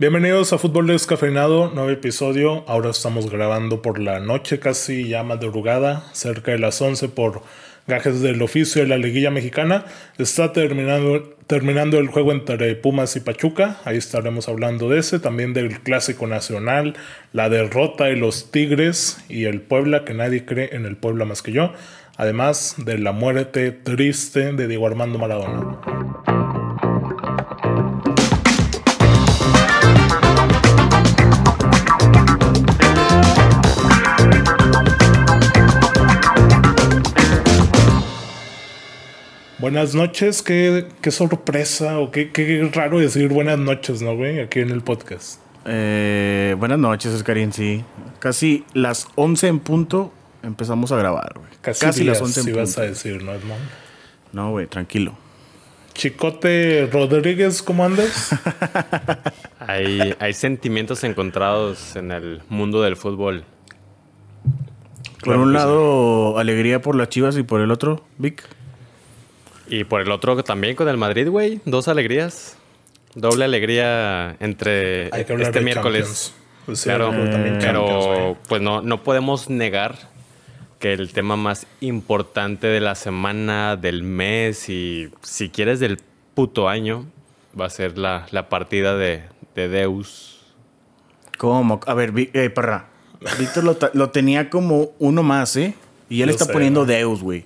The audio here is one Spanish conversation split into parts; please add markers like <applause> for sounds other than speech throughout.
Bienvenidos a Fútbol Descafeinado, nuevo episodio. Ahora estamos grabando por la noche, casi ya madrugada, cerca de las 11 por gajes del oficio de la liguilla mexicana. Está terminando, terminando el juego entre Pumas y Pachuca. Ahí estaremos hablando de ese. También del Clásico Nacional, la derrota de los Tigres y el Puebla, que nadie cree en el Puebla más que yo. Además de la muerte triste de Diego Armando Maradona. Buenas noches, qué, qué sorpresa o qué, qué, raro decir buenas noches, ¿no, güey? Aquí en el podcast. Eh, buenas noches, Oscarín, sí. Casi las 11 en punto empezamos a grabar, güey. Casi, las 11 en si punto. vas a decir, ¿no, hermano? No, güey, tranquilo. Chicote Rodríguez, ¿cómo andas? <laughs> hay, hay sentimientos encontrados en el mundo del fútbol. Por un lado, alegría por las chivas y por el otro, Vic. Y por el otro también con el Madrid, güey. Dos alegrías. Doble alegría entre este miércoles. Pues claro, pero pues no, no podemos negar que el tema más importante de la semana, del mes y si quieres del puto año va a ser la, partida de, Deus. ¿Cómo? A ver, eh, parra. Víctor lo, tenía como uno más, ¿eh? Y él está poniendo Deus, güey.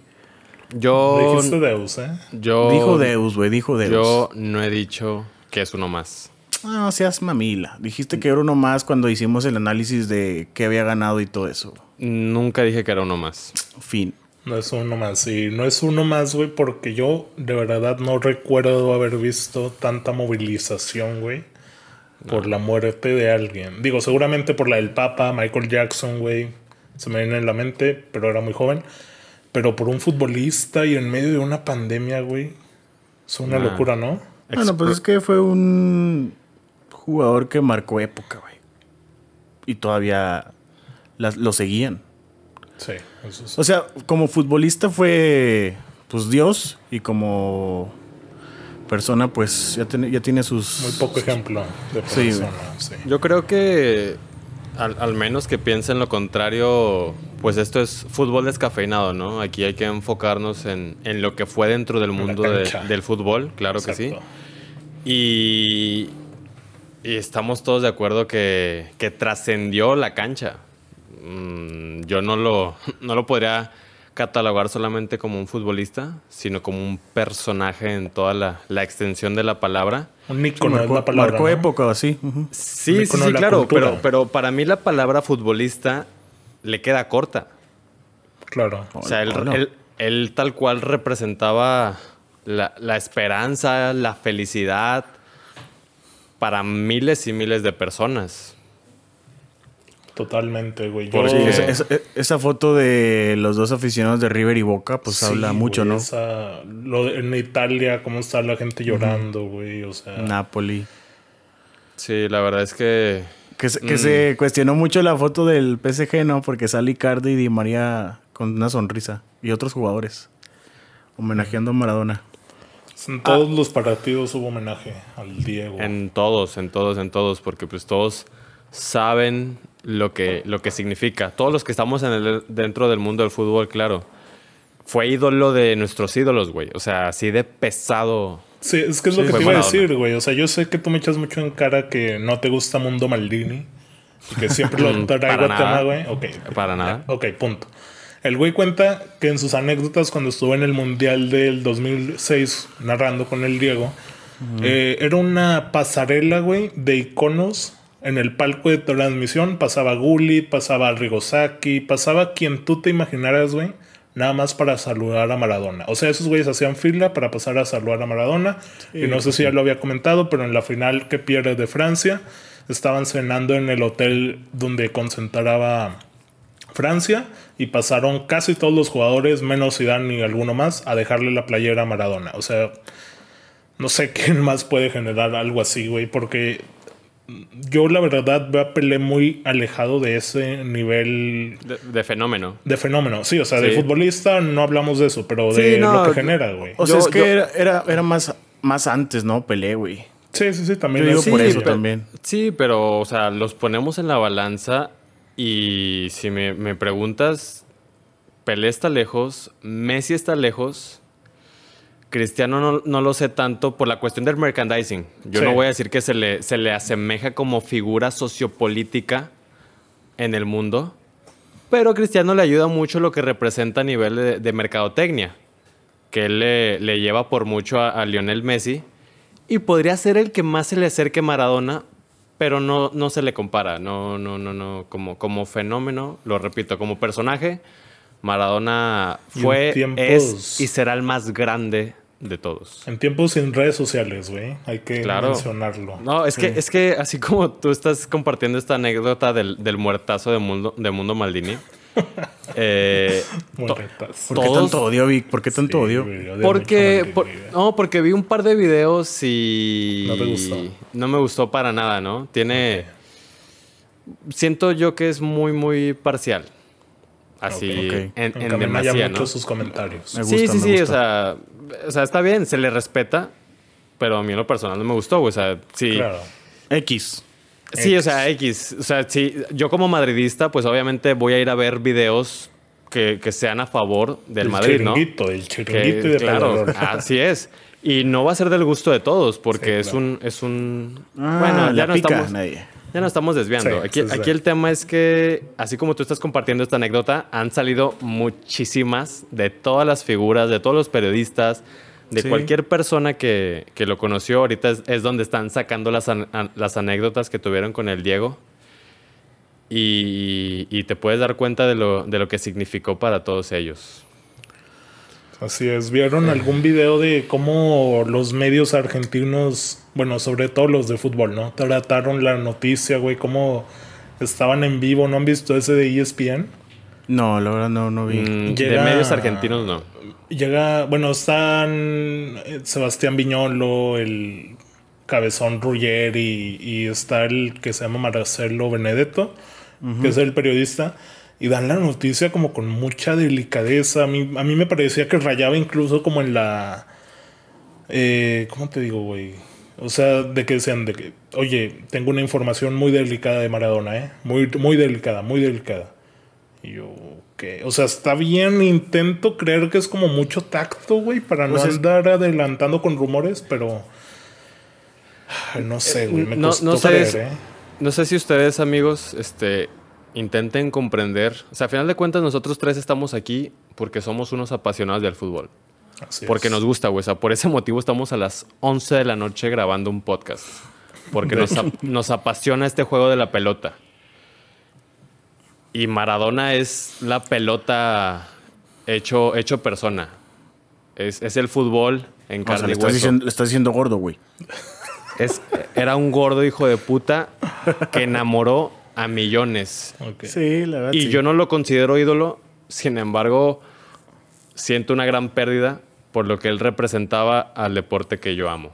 Yo. Dijiste Deus, ¿eh? Yo, dijo Deus, güey, dijo Deus. Yo no he dicho que es uno más. No seas mamila. Dijiste que era uno más cuando hicimos el análisis de qué había ganado y todo eso. Nunca dije que era uno más. Fin. No es uno más, sí. No es uno más, güey, porque yo de verdad no recuerdo haber visto tanta movilización, güey, por la muerte de alguien. Digo, seguramente por la del Papa, Michael Jackson, güey. Se me viene en la mente, pero era muy joven. Pero por un futbolista y en medio de una pandemia, güey. Es una locura, ¿no? Bueno, pues es que fue un jugador que marcó época, güey. Y todavía lo seguían. Sí, eso O sea, como futbolista fue pues Dios y como persona pues ya, tiene, ya tiene sus... Muy poco ejemplo de persona. Sí. Yo creo que al, menos que piensen lo contrario, pues esto es fútbol descafeinado, ¿no? Aquí hay que enfocarnos en, lo que fue dentro del mundo del fútbol, claro que sí. Y, y, estamos todos de acuerdo que, que trascendió la cancha. Mm, yo no lo, <laughs> no lo podría catalogar solamente como un futbolista, sino como un personaje en toda la, la extensión de la palabra. Un ícono marcó, la palabra. Marcó época, así. Sí, sí, sí, claro. Pero, pero para mí la palabra futbolista le queda corta. Claro. O sea, él, tal cual representaba la, la, esperanza, la felicidad para miles y miles de personas. Totalmente, güey. esa, foto de los dos aficionados de River y Boca, pues habla mucho, ¿no? en Italia, cómo está la gente llorando, güey. O sea. Napoli. Sí, la verdad es que. Que, se mm. cuestionó mucho la foto del PSG, ¿no? Porque sale Icardi y Di María con una sonrisa. Y otros jugadores. Homenajeando a Maradona. En todos los partidos hubo homenaje al Diego. En todos, en todos, en todos. Porque pues todos saben lo que, lo que significa. Todos los que estamos en el, dentro del mundo del fútbol, claro. Fue ídolo de nuestros ídolos, güey. O sea, así de pesado. Sí, es que es lo que te iba a decir, güey. O sea, yo sé que tú me echas mucho en cara que no te gusta Mundo Maldini. Y que siempre lo <laughs> traigo a tema, güey. Para nada. Ok, punto. El güey cuenta que en sus anécdotas cuando estuvo en el Mundial del 2006 narrando con el Diego, eh, era una pasarela, güey, de iconos en el palco de transmisión pasaba Gullit, pasaba Rigosaki, pasaba quien tú te imaginaras, güey. Nada más para saludar a Maradona. O sea, esos güeyes hacían fila para pasar a saludar a Maradona. y no sé si ya lo había comentado, pero en la final que pierde de Francia, estaban cenando en el hotel donde concentraba Francia y pasaron casi todos los jugadores, menos Zidane y alguno más, a dejarle la playera a Maradona. O sea, no sé <laughs> quién más puede generar algo así, güey, porque yo la verdad veo a Pelé muy alejado de ese nivel de, fenómeno. De fenómeno, sí, o sea, de futbolista no hablamos de eso, pero de lo que genera, güey. O sea, es que era, era, más, más antes, ¿no? Pelé, güey. Sí, sí, sí, también. Yo digo es- por Sí, eso pero- también. Sí, pero, o sea, los ponemos en la balanza y si me, me preguntas, Pelé está lejos, Messi está lejos, Cristiano no, no lo sé tanto por la cuestión del merchandising. Yo Sí. no voy a decir que se le, se le asemeja como figura sociopolítica en el mundo, pero a Cristiano le ayuda mucho lo que representa a nivel de, de mercadotecnia, que él le, le lleva por mucho a, a Lionel Messi y podría ser el que más se le acerque a Maradona, pero no, no se le compara, no, no, no, no, como, como fenómeno, lo repito, como personaje, Maradona fue, es y será el más grande de todos. En tiempos sin redes sociales, güey. Hay que Claro. mencionarlo. No, es que, es que así como tú estás compartiendo esta anécdota del, del muertazo de Mundo, de Mundo Maldini, <laughs> eh, retas. ¿Por qué tanto odio, Vic? ¿Por qué tanto Sí, odio? güey, odio Porque, por- no, porque vi un par de videos y No te gustó. no me gustó para nada, ¿no? Tiene, siento yo que es muy, muy parcial. Así, Ok, ok. en, en ¿no? mucho sus comentarios. Me sí, gusta, sí, me sí, o sea, o sea, está bien, se le respeta, pero a mí en lo personal no me gustó, güey, o sea, sí. Claro. X. Sí, o sea, X. O sea, sí, yo como madridista, pues obviamente voy a ir a ver videos que, que sean a favor del el Madrid, ¿no? chiringuito, el Que, chiringuito y de claro, <laughs> así es. Y no va a ser del gusto de todos, porque Sí, es claro. un, es un. Ah, bueno, ya no pica, estamos. nadie. Ya nos estamos desviando. Sí, aquí sí, sí. aquí el tema es que, así como tú estás compartiendo esta anécdota, han salido muchísimas de todas las figuras, de todos los periodistas, de cualquier persona que, que lo conoció. Ahorita es, es donde están sacando las, an- las anécdotas que tuvieron con el Diego. Y, y te puedes dar cuenta de lo, de lo que significó para todos ellos. Así es. ¿Vieron algún video de cómo los medios argentinos, bueno, sobre todo los de fútbol, ¿no? Trataron la noticia, güey, cómo estaban en vivo. ¿No han visto ese de ESPN? No, la verdad no, no vi. Mm, Llega- De medios argentinos, no. Llega, bueno, están eh, Sebastián Viñolo, el Cabezón Ruggeri y está el que se llama Marcelo Benedetto, que es el periodista, y dan la noticia como con mucha delicadeza. A mí, a mí me parecía que rayaba incluso como en la... Eh, ¿Cómo te digo, güey? O sea, de que decían de que, oye, tengo una información muy delicada de Maradona, ¿eh? Muy, muy delicada, muy delicada. Y yo, ¿qué? O sea, está bien, intento creer que es como mucho tacto, güey, para no Pues es- andar adelantando con rumores, pero. No sé, güey, me No- costó no sé, creer, ¿eh? No sé si ustedes, amigos, este, intenten comprender. O sea, a final de cuentas, nosotros tres estamos aquí porque somos unos apasionados del fútbol. Así Porque es. nos gusta, güey. O sea, por ese motivo estamos a las 11 de la noche grabando un podcast. Porque nos, ap- nos apasiona este juego de la pelota. Y Maradona es la pelota hecho, hecho persona. Es, es el fútbol en O sea, carne le y estás, hueso. diciendo, le estás diciendo gordo, güey. Es, era un gordo hijo de puta que enamoró a millones. Ok. Sí, la verdad. Y sí. yo no lo considero ídolo, sin embargo, siento una gran pérdida por lo que él representaba al deporte que yo amo.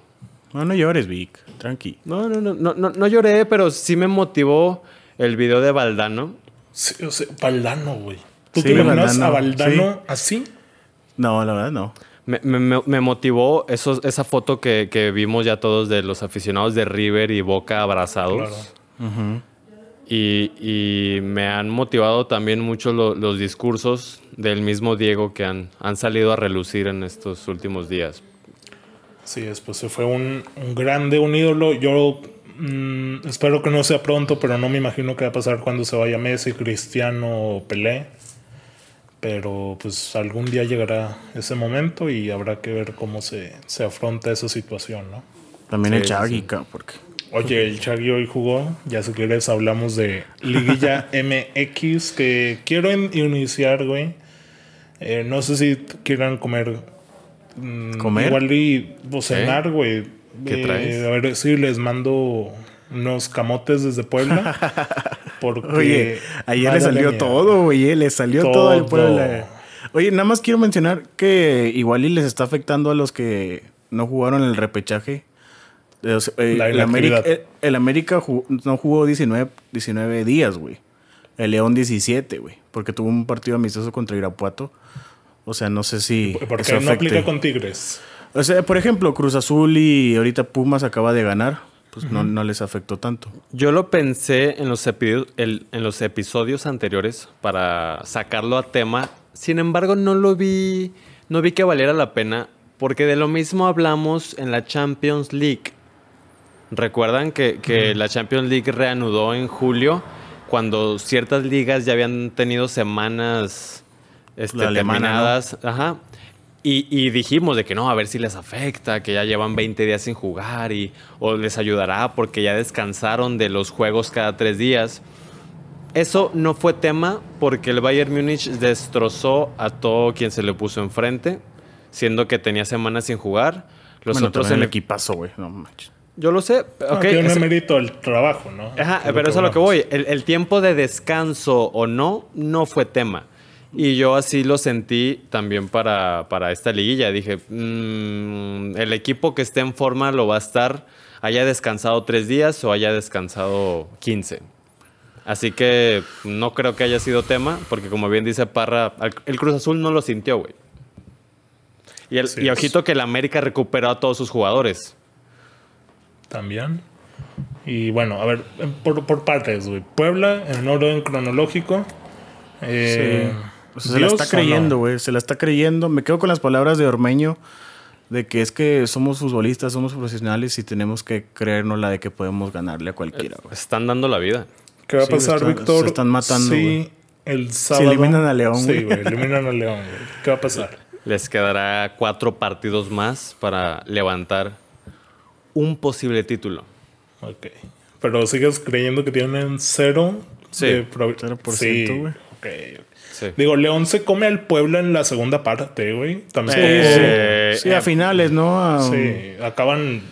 No, no llores, Vic. Tranqui. No, no, no, no, no, no lloré, pero sí me motivó el video de Valdano. Sí, o sea, Valdano, güey. ¿Tú Sí, te imaginas Valdano, a Valdano sí. así? No, la verdad no. Me, me- me- motivó esos, esa foto que, que vimos ya todos de los aficionados de River y Boca abrazados. Claro. Y, y me han motivado también mucho lo- los discursos del mismo Diego que han, han salido a relucir en estos últimos días. Sí, es, pues se fue un, un grande, un ídolo. Yo mm, espero que no sea pronto, pero no me imagino qué va a pasar cuando se vaya Messi, Cristiano o Pelé. Pero pues algún día llegará ese momento y habrá que ver cómo se, se afronta esa situación, ¿no? También Sí, el Chagui, porque... Oye, el Chagui hoy jugó. Ya si quieres hablamos de Liguilla <laughs> MX que quiero in- iniciar, güey. Eh, no sé si quieran comer. mm, ¿Comer? Igual y o cenar, güey. ¿Qué Eh, traes? A ver si les mando unos camotes desde Puebla. <laughs> Porque Oye, ayer le salió mía. todo, güey. eh, Le salió todo, al Todo. Puebla. Oye, nada más quiero mencionar que igual y les está afectando a los que no jugaron el repechaje. Eh, eh, La el, América, eh, el América ju- no jugó 19, 19 días, güey. El León 17, güey. Porque tuvo un partido amistoso contra Irapuato. O sea, no sé si. Porque eso no aplica con Tigres. O sea, por ejemplo, Cruz Azul y ahorita Pumas acaba de ganar. Pues no, no les afectó tanto. Yo lo pensé en los, epi- el- en los episodios anteriores para sacarlo a tema. Sin embargo, no lo vi. No vi que valiera la pena. Porque de lo mismo hablamos en la Champions League. Recuerdan que, que la Champions League reanudó en julio. Cuando ciertas ligas ya habían tenido semanas este, alemana, terminadas. Ajá. Y, y dijimos de que no, a ver si les afecta, que ya llevan 20 días sin jugar y o les ayudará porque ya descansaron de los juegos cada tres días. Eso no fue tema porque el Bayern Múnich destrozó a todo quien se le puso enfrente, siendo que tenía semanas sin jugar. Los bueno, otros en el equipazo, güey. No manches. Yo lo sé. Ah, ok, tiene es- mérito el trabajo, ¿no? Ajá, pero eso es a lo que voy. El, el tiempo de descanso o no, no fue tema. Y yo así lo sentí también para, para esta liguilla. Dije, mm, el equipo que esté en forma lo va a estar, haya descansado tres días o haya descansado 15. Así que no creo que haya sido tema, porque como bien dice Parra, el Cruz Azul no lo sintió, güey. Y, el, y ojito que el América recuperó a todos sus jugadores. También. Y bueno, a ver, por, por partes, güey. Puebla, en orden cronológico. Eh, O sea, se la ¿Dios está creyendo, güey. Se la está creyendo. Me quedo con las palabras de Ormeño de que es que somos futbolistas, somos profesionales y tenemos que creernos la de que podemos ganarle a cualquiera, güey. Están dando la vida. ¿Qué va a Sí, pasar, están- Víctor? se están matando, Sí, el sábado. eliminan a León, Sí, güey. güey, eliminan a León, güey. ¿Qué va a pasar? <laughs> Les quedará cuatro partidos más para levantar un posible título. Ok. Pero sigues creyendo que tienen cero. Sí, de prob- 0%, Sí, güey. ok. Sí. Digo, León se come al Puebla en la segunda parte, güey. También. Eh, sí, a finales, ¿no? A- sí, acaban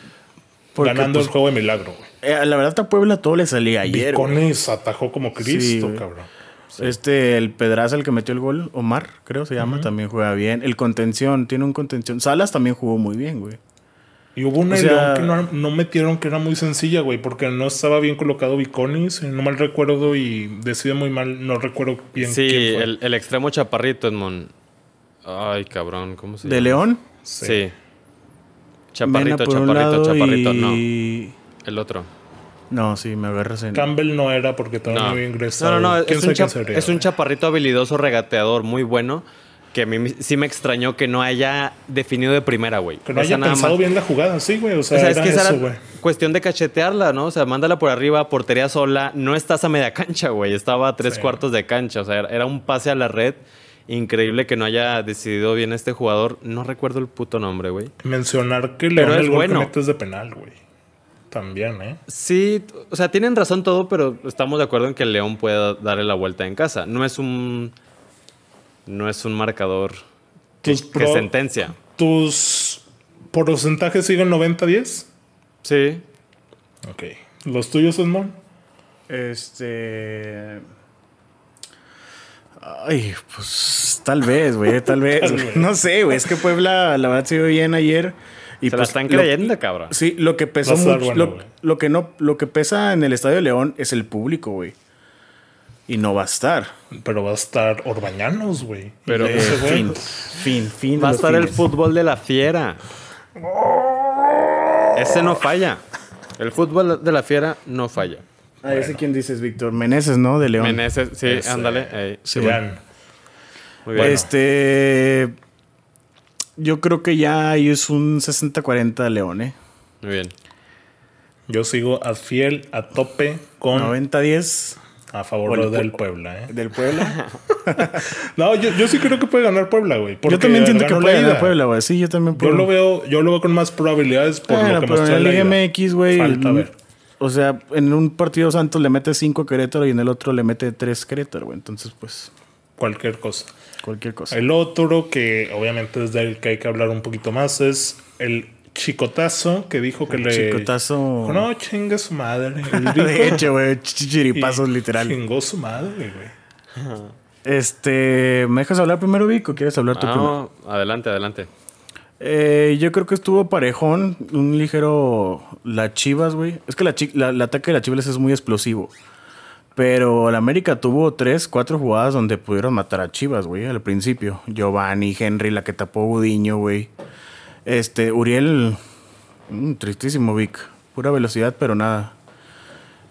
Porque, ganando pues, el juego de milagro, güey. eh, la verdad, a Puebla todo le salía ayer. güey. Vicones atajó como Cristo, Sí, güey. cabrón. Este, el Pedraza, el que metió el gol, Omar, creo se llama, también juega bien. El contención, tiene un contención. Salas también jugó muy bien, güey. Y hubo una O de sea- León que no, no metieron que era muy sencilla, güey, porque no estaba bien colocado Viconis, si no mal recuerdo, y decide muy mal, no recuerdo bien Sí, quién fue. el, el extremo chaparrito, Edmond. Ay, cabrón, ¿cómo se De llama? León, Sí. Sí. Chaparrito, chaparrito, chaparrito. y... No, el otro. No, sí, me agarras en... Campbell no era porque todavía no, No, había no, ingresado. no, no, ¿Quién es sabe un, quién chap- sería, es un chaparrito habilidoso regateador muy bueno que a mí sí me extrañó que no haya definido de primera, güey. Que no O sea, haya nada pensado más- bien la jugada, sí, güey. O sea, O sea, es era que eso, era cuestión de cachetearla, ¿no? O sea, mándala por arriba, portería sola. No estás a media cancha, güey. Estaba a tres Sí. cuartos de cancha. O sea, era- era un pase a la red. Increíble que no haya decidido bien este jugador. No recuerdo el puto nombre, güey. Mencionar que León es el gol bueno. que mete es de penal, güey. También, ¿eh? Sí, o sea, tienen razón todo, pero estamos de acuerdo en que León pueda darle la vuelta en casa. No es un. No es un marcador que, sentencia. ¿Tus porcentajes siguen 90-10? Sí. Ok. ¿Los tuyos, Edmond? Este... Ay, pues tal vez, güey, tal vez. Tal güey. vez. No sé, güey, es que Puebla la verdad se vio bien ayer. Y Se la pues, están lo- creyendo, cabrón. Sí, lo que pesó mucho, bueno, lo, lo que no, lo que pesa en el Estadio León es el público, güey. Y no va a estar. Pero va a estar Orbañanos, güey. Pero- Eh, ese fin, fin, fin. Va a estar el fútbol de la fiera. Ese no falla. El fútbol de la fiera no falla. Ah, ese quién dices, Víctor. Meneses, ¿no? De León. Meneses, sí, Ese. ándale. ey. Sí, Vean. Muy bien. Este. Yo creo que ya ahí es un 60-40 de León, ¿eh? Muy bien. Yo sigo a fiel, a tope con 90-10 a favor el del pu- Puebla, ¿eh? del Puebla. <laughs> No, yo, yo sí creo que puede ganar Puebla, güey. yo también siento que puede ganar ida. Puebla, güey. Sí, yo también Yo lo veo, yo lo veo con más probabilidades por lo que pero mostró en la Liga. MX, güey. Falta ver. O sea, en un partido Santos le mete 5 Querétaro y en el otro le mete 3 Querétaro, güey. Entonces, pues, Cualquier cosa. cualquier cosa. El otro que obviamente es del que hay que hablar un poquito más es el chicotazo que dijo que le... Chicotazo. No, chinga su madre. <laughs> De hecho, güey. Chichiripazos, literal. Chingó su madre, güey. Este. ¿Me dejas hablar primero, Vic, o quieres hablar tú Ah, primero? no, adelante, adelante. Eh, yo creo que estuvo parejón, un ligero la Chivas, güey. Es que la la- el ataque de la Chivas es muy explosivo. Pero la América tuvo tres, cuatro jugadas donde pudieron matar a Chivas, güey, al principio. Giovanni, Henry, la que tapó Gudiño, güey. Este, Uriel, mm, tristísimo, Vic. Pura velocidad, pero nada.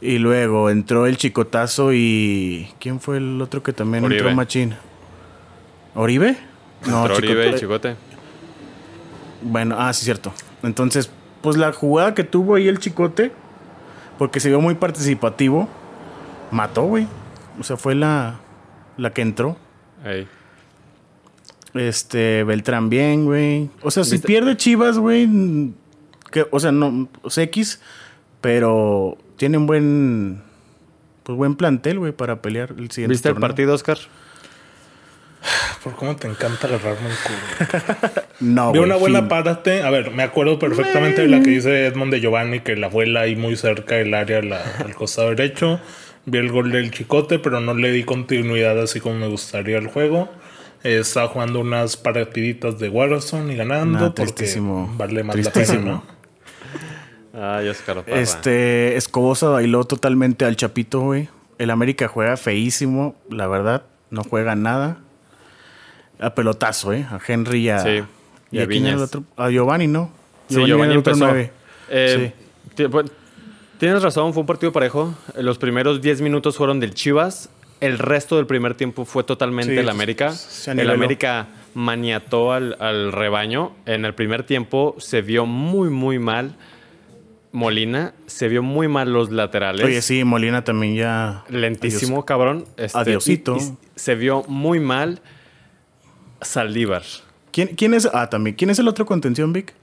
Y luego entró el Chicotazo y. ¿Quién fue el otro que también Oribe. entró Machín? ¿Oribe? No, Oribe y Chicote. Bueno, ah, sí, cierto. Entonces, pues la jugada que tuvo ahí el Chicote, porque se vio muy participativo, mató, güey. O sea, fue la, la que entró. Ey. Este, Beltrán bien, güey. O sea, si pierde Chivas, güey, que, o sea, no, o sea, X, pero tiene un buen, pues buen plantel, güey, para pelear el siguiente ¿Viste el partido, Oscar? <sighs> Por cómo te encanta agarrarme el culo. <laughs> No, Vi una buena fin. parte. A ver, me acuerdo perfectamente de la que dice Edmond de Giovanni, que la fue ahí muy cerca del área la- al costado derecho. Vi el gol del Chicote, pero no le di continuidad así como me gustaría al juego. Eh, estaba jugando unas partiditas de Warzone y ganando Nah, porque tristísimo. vale más la Tristísimo. pena, ¿no? Ay, Oscar Parra. Este, Escobosa bailó totalmente al Chapito, güey. El América juega feísimo, la verdad. No juega nada. A pelotazo, ¿eh? A Henry y a... Sí, ¿Y y a a quién era el Viñas. otro? A Giovanni, ¿no? Sí, era Giovanni el otro empezó. nueve. Eh, ti- pues, Tienes razón, fue un partido parejo. Los primeros 10 minutos fueron del Chivas. El resto del primer tiempo fue totalmente Sí, el América. El. América maniató al, al rebaño. En el primer tiempo se vio muy, muy mal Molina. Se vio muy mal los laterales. Oye, sí, Molina también ya... Lentísimo, cabrón. Este, Adiosito. y- y se vio muy mal Saldívar. ¿Quién, ¿Quién es? Ah, también. ¿Quién es el otro contención, Vic?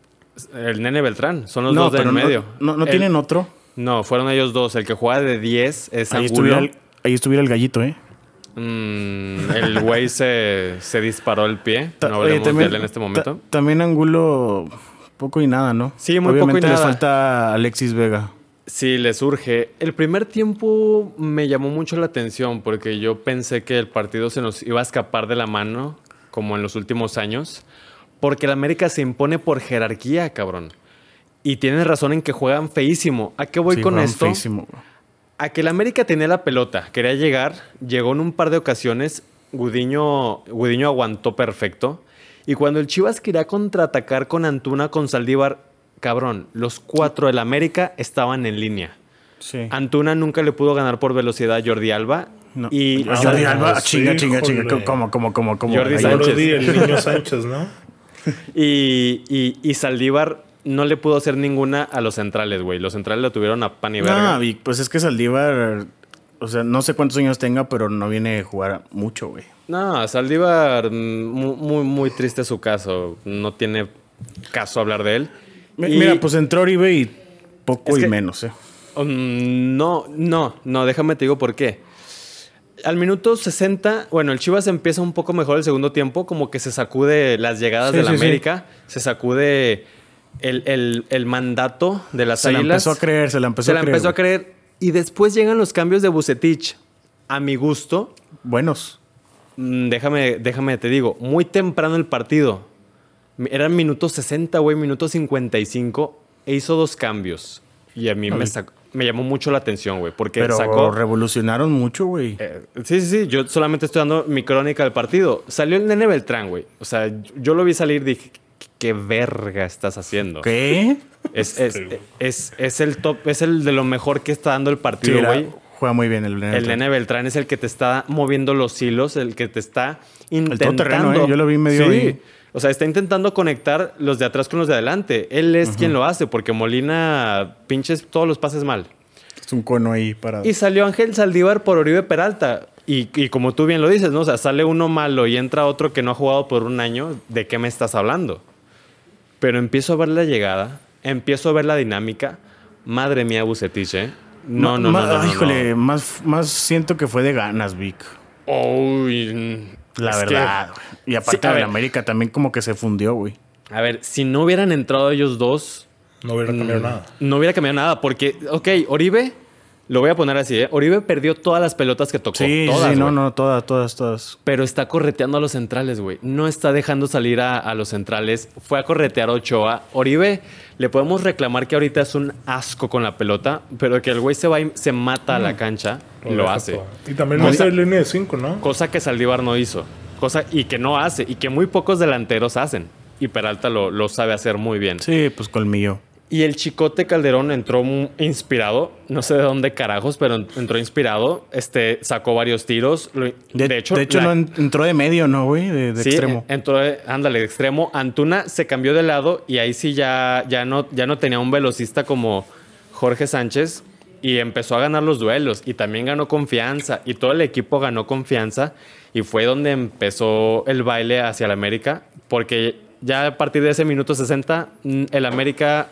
El nene Beltrán. Son los no, dos del no- medio. No, no, El- tienen otro. No, fueron ellos dos. El que juega de 10 es Ahí Angulo. el, ahí estuviera el gallito, ¿eh? Mm, el güey se, se disparó el pie. Ta- No oye, hablemos de él en este momento. ta- también Angulo, poco y nada, ¿no? Sí, muy poco y Obviamente les nada. falta Alexis Vega. Sí, le surge. El primer tiempo me llamó mucho la atención porque yo pensé que el partido se nos iba a escapar de la mano, como en los últimos años, porque el América se impone por jerarquía, cabrón. Y tienes razón en que juegan feísimo. ¿A qué voy Sí, con juegan esto? feísimo. A que el América tenía la pelota, quería llegar, llegó en un par de ocasiones, Gudiño, Gudiño aguantó perfecto. Y cuando el Chivas quería contraatacar con Antuna, con Saldívar, cabrón, los cuatro del América estaban en línea. Sí. Antuna nunca le pudo ganar por velocidad a Jordi Alba. No. Y Ah, Jordi Alba, sí, chinga, chinga, chinga. ¿Cómo, cómo, cómo, cómo? Jordi Ahí- Sánchez. Jordi, el niño <laughs> Sánchez, ¿no? Y, y- y Saldívar no le pudo hacer ninguna a los centrales, güey. Los centrales lo tuvieron a pan y verga. No, Vic, pues es que Saldívar, o sea, no sé cuántos años tenga, pero no viene a jugar mucho, güey. No, Saldívar, mm, mu- muy, muy triste su caso. No tiene caso hablar de él. Y- Mira, pues entró Oribe y poco Es y que- menos, ¿eh? Um, no, no, no, déjame te digo por qué. Al minuto 60, bueno, el Chivas empieza un poco mejor el segundo tiempo, como que se sacude las llegadas Sí, de la sí, sí. América, se sacude el, el- el mandato de las Se la águilas. empezó a creer, se la empezó se a la creer. empezó a creer. Y después llegan los cambios de Bucetich. A mi gusto, Buenos. Mm, déjame, déjame te digo, muy temprano el partido. Eran minutos 60, güey, minuto 55. E hizo dos cambios. Y a mí me, sacó- me llamó mucho la atención, güey. Porque Pero sacó. revolucionaron mucho, güey. Eh, sí, sí, sí. Yo solamente estoy dando mi crónica del partido. Salió el nene Beltrán, güey. O sea, yo lo vi salir dije, ¿qué verga estás haciendo? ¿Qué? Es, es, Sí, güey. es, es el top, es el de lo mejor que está dando el Sí, partido, era- güey. juega muy bien el nene. El nene Beltrán es el que te está moviendo los hilos, el que te está intentando. ¿eh? Yo lo vi medio Sí. ahí. O sea, está intentando conectar los de atrás con los de adelante. Él es quien lo hace, porque Molina pinches todos los pases mal. Es un cono ahí para... Y salió Ángel Saldívar por Oribe Peralta. Y, y como tú bien lo dices, ¿no? O sea, sale uno malo y entra otro que no ha jugado por un año. ¿De qué me estás hablando? Pero empiezo a ver la llegada, empiezo a ver la dinámica. Madre mía, Bucetich, ¿eh? No, no, no, ma- no, no, Híjole, no. Más, más siento que fue de ganas, Vic. Uy, La verdad. güey. Y aparte de América también como que se fundió, güey. a ver, si no hubieran entrado ellos dos, No hubiera cambiado nada. no hubiera cambiado nada. Porque, ok, Oribe, lo voy a poner así, ¿eh? Oribe perdió todas las pelotas que tocó. Sí, todas, sí, no, no, todas, todas, todas. Pero está correteando a los centrales, güey. No está dejando salir a, a los centrales. Fue a corretear a Ochoa. Oribe, le podemos reclamar que ahorita es un asco con la pelota, pero que el güey se va y se mata a la cancha, lo deja hace. Y también No, no esa- hace línea de 5, ¿no? Cosa que Saldívar no hizo. Cosa y que no hace. Y que muy pocos delanteros hacen. y Peralta lo, lo sabe hacer muy bien. Sí, pues colmillo. Y el Chicote Calderón entró inspirado, no sé de dónde carajos, pero entró inspirado, este, sacó varios tiros. De, hecho, de hecho no entró de medio, ¿no, güey? De, sí, extremo. entró, de, ándale, de extremo. Antuna se cambió de lado y ahí sí ya, ya, no, ya no tenía un velocista como Jorge Sánchez y empezó a ganar los duelos y también ganó confianza y todo el equipo ganó confianza y fue donde empezó el baile hacia el América porque ya a partir de ese minuto 60 mm, el América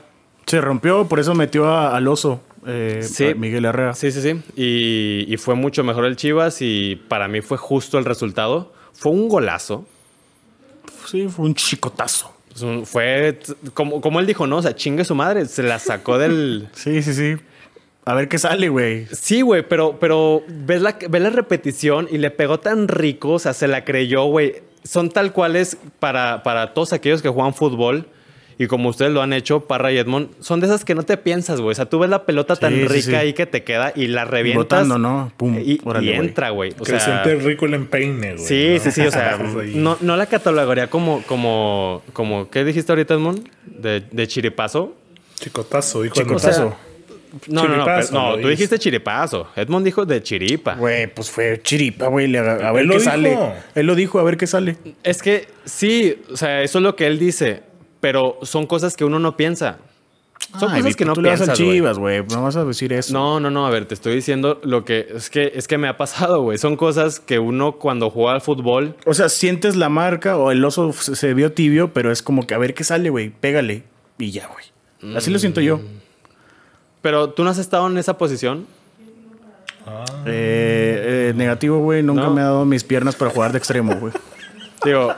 se rompió, por eso metió al oso. Eh, Miguel Herrera. Sí, sí, sí. Y, fue mucho mejor el Chivas y para mí fue justo el resultado. Fue un golazo. Sí, fue un chicotazo. Fue como, como él dijo, ¿no? O sea, chingue su madre. Se la sacó del. <laughs> sí, sí, sí. A ver qué sale, güey. Sí, güey, pero, pero ves, la, ves la repetición y le pegó tan rico, o sea, se la creyó, güey. Son tal cuales para, para todos aquellos que juegan fútbol y como ustedes lo han hecho, Parra y Edmond, son de esas que no te piensas, güey. O sea, tú ves la pelota tan rica ahí que te queda y la revientas. Botando, ¿no? Pum, y, entra, güey. O que siente rico el empeine, güey. Sí, sí, sí. O sea, <laughs> no, no la catalogaría como, como, como, ¿qué dijiste ahorita, Edmond? De, de chiripazo. Chicotazo, dijo Chicotazo. no, no, no, no, tú dijiste chiripazo. Edmond dijo de chiripa. Güey, pues fue chiripa, güey. A, ver qué sale. Él lo dijo, a ver qué sale. Es que sí, o sea, eso es lo que él dice pero son cosas que uno no piensa. Son cosas que no tú piensas, Chivas, güey. No vas a decir eso. No, no, no. A ver, te estoy diciendo lo que es que es que me ha pasado, güey. Son cosas que uno cuando juega al fútbol. O sea, sientes la marca o el oso se vio tibio, pero es como que a ver qué sale, güey. Pégale y ya, güey. Así lo siento yo. Pero tú no has estado en esa posición. Ah. Eh, eh, negativo, güey. Nunca me ha dado mis piernas para jugar de extremo, güey. <laughs> Digo,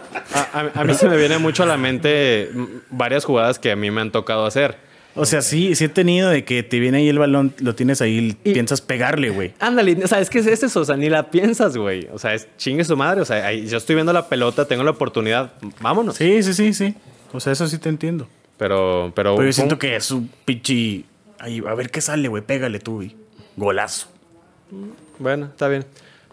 a, mí se me viene mucho a la mente varias jugadas que a mí me han tocado hacer. O sea, sí, sí he tenido de que te viene ahí el balón, lo tienes ahí y piensas pegarle, güey. Ándale, o sea, es que es eso, o sea, ni la piensas, güey. O sea, es chingue su madre, o sea, yo estoy viendo la pelota, tengo la oportunidad, vámonos. Sí, sí, sí, sí. O sea, eso sí te entiendo. Pero, pero. Pero yo siento que es un pichi. a ver qué sale, güey, pégale tú, güey. Golazo. Bueno, está bien.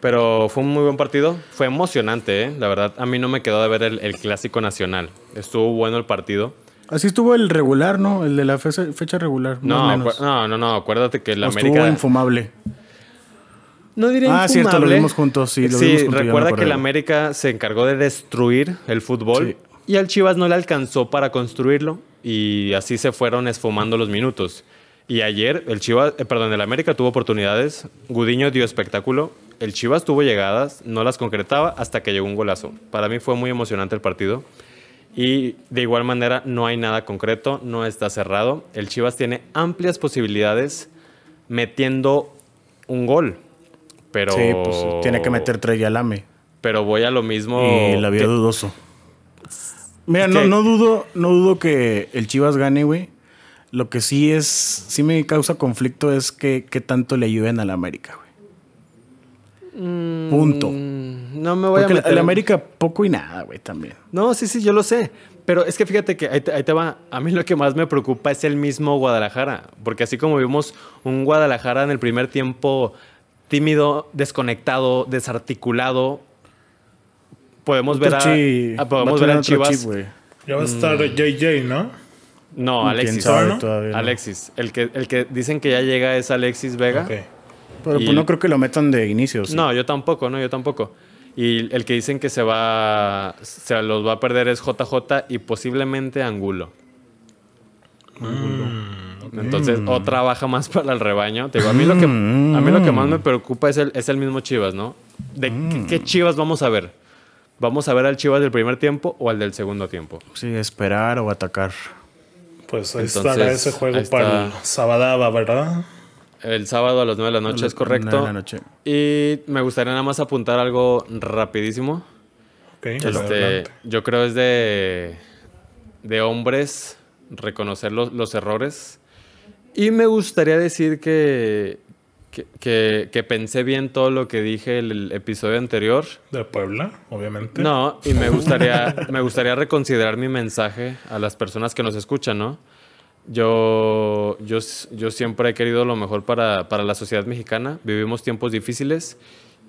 Pero fue un muy buen partido. Fue emocionante, ¿eh? La verdad, a mí no me quedó de ver el, clásico nacional. Estuvo bueno el partido. Así estuvo el regular, ¿no? El de la fecha, regular. No, no, no, no. Acuérdate que el América. Estuvo infumable. No diré ah, infumable. Ah, cierto, lo vimos juntos, sí. Lo sí, recuerda que el América se encargó de destruir el fútbol y al Chivas no le alcanzó para construirlo y así se fueron esfumando los minutos. Y ayer el Chivas, eh, perdón, el América tuvo oportunidades, Gudiño dio espectáculo el Chivas tuvo llegadas, no las concretaba hasta que llegó un golazo. Para mí fue muy emocionante el partido. Y de igual manera no hay nada concreto, no está cerrado. El Chivas tiene amplias posibilidades metiendo un gol. Pero... Sí, pues tiene que meter tres y alame. Pero voy a lo mismo... Y la vio dudoso. Mira, no, no, dudo, no dudo que el Chivas gane, güey. Lo que sí es, sí me causa conflicto es que, que tanto le ayuden a la América, güey. Punto. Mm, no me voy a meter. El América poco y nada, güey, también. No, sí, sí, yo lo sé. Pero es que fíjate que ahí te, va. A mí lo que más me preocupa es el mismo Guadalajara. Porque así como vimos un Guadalajara en el primer tiempo tímido, desconectado, desarticulado, podemos ver a, podemos ver a Chivas. ya va a estar JJ, mm. ¿No? No, Alexis. Alexis. El que, el que dicen que ya llega es Alexis Vega. Pero pues no creo que lo metan de inicio. No, yo tampoco, no, yo tampoco. Y el que dicen que se va, se los va a perder es JJ y posiblemente Angulo. Mm, Entonces, otra baja más para el rebaño. a, mí lo que, a mí lo que más me preocupa es el, es el mismo Chivas, ¿no? ¿De qué, Chivas vamos a ver? ¿Vamos a ver al Chivas del primer tiempo o al del segundo tiempo? Sí, esperar o atacar. Pues ahí estará ese juego para el Sabadaba, ¿verdad? El sábado a las 9 de la noche, es correcto. la noche. Y me gustaría nada más apuntar algo rapidísimo. este, yo creo es de, de hombres reconocer los, los errores. Y me gustaría decir que, que, que, pensé bien todo lo que dije el, el, episodio anterior. De Puebla, obviamente. No, y me gustaría, <laughs> me gustaría reconsiderar mi mensaje a las personas que nos escuchan, ¿no? Yo, yo, yo siempre he querido lo mejor para, para, la sociedad mexicana. Vivimos tiempos difíciles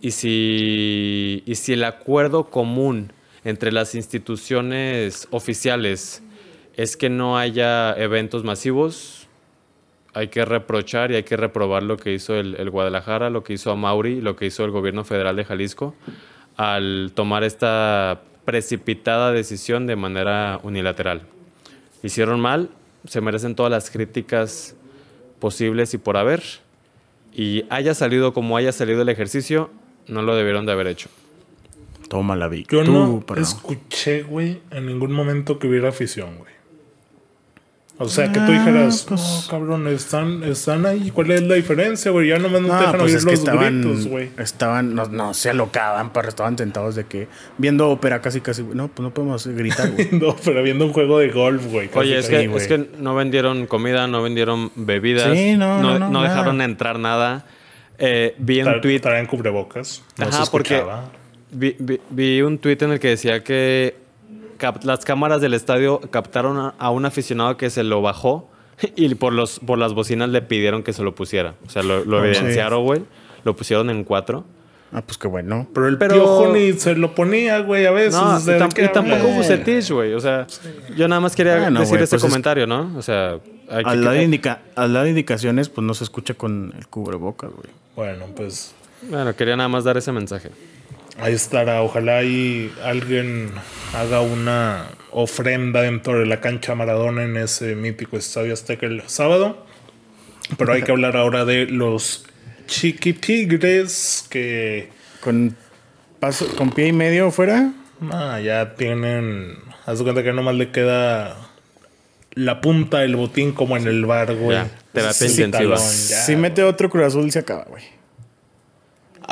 y si, y si el acuerdo común entre las instituciones oficiales es que no haya eventos masivos. Hay que reprochar y hay que reprobar lo que hizo el, el Guadalajara, lo que hizo Amauri, lo que hizo el gobierno federal de Jalisco al tomar esta precipitada decisión de manera unilateral. Hicieron mal, se merecen todas las críticas posibles y por haber. Y haya salido como haya salido el ejercicio, no lo debieron de haber hecho. Toma la. Yo Tú, no escuché, güey, en ningún momento que hubiera afición, güey. O sea, que tú Ah, dijeras, pues- no, cabrón, están, están ahí. ¿Cuál es la diferencia, güey? Ya nomás no, te No, dejan pues oír es que los estaban, gritos, güey. estaban, no, no se alocaban, pero estaban tentados de que viendo ópera casi casi, no, pues no podemos gritar, güey. <laughs> No, pero viendo un juego de golf, güey. Oye, es casi. que, es que no vendieron comida, no vendieron bebidas, Sí, no, no, no, dejaron entrar nada. Eh, vi un tweet cubrebocas. No Ajá, se porque escuchaba. vi, vi- vi un tuit en el que decía que las cámaras del estadio captaron a, a un aficionado que se lo bajó y por, los, por las bocinas le pidieron que se lo pusiera. O sea, lo, lo Ah, sí. evidenciaron, güey. Lo pusieron en cuatro. Ah, pues qué bueno. Pero el pero- piojo ni se lo ponía, güey, a veces. No, o sea, y, ¿de tam- y tampoco? Bucetich, güey. O sea, yo nada más quería Bueno, decir güey, ese pues es- comentario, ¿no? O sea, hay que- Al dar, indica, al dar indicaciones, pues no se escucha con el cubrebocas, güey. Bueno, pues Bueno, quería nada más dar ese mensaje. Ahí estará. Ojalá y alguien haga una ofrenda dentro de la cancha Maradona en ese mítico estadio Azteca el sábado. Pero hay que hablar ahora de los chiquitigres que Con, paso, con pie y medio fuera. ah, ya tienen. Haz de cuenta que nomás le queda la punta del botín como en el bar, güey. Ya, terapia intensiva. Si mete otro Cruz Azul, se acaba, güey.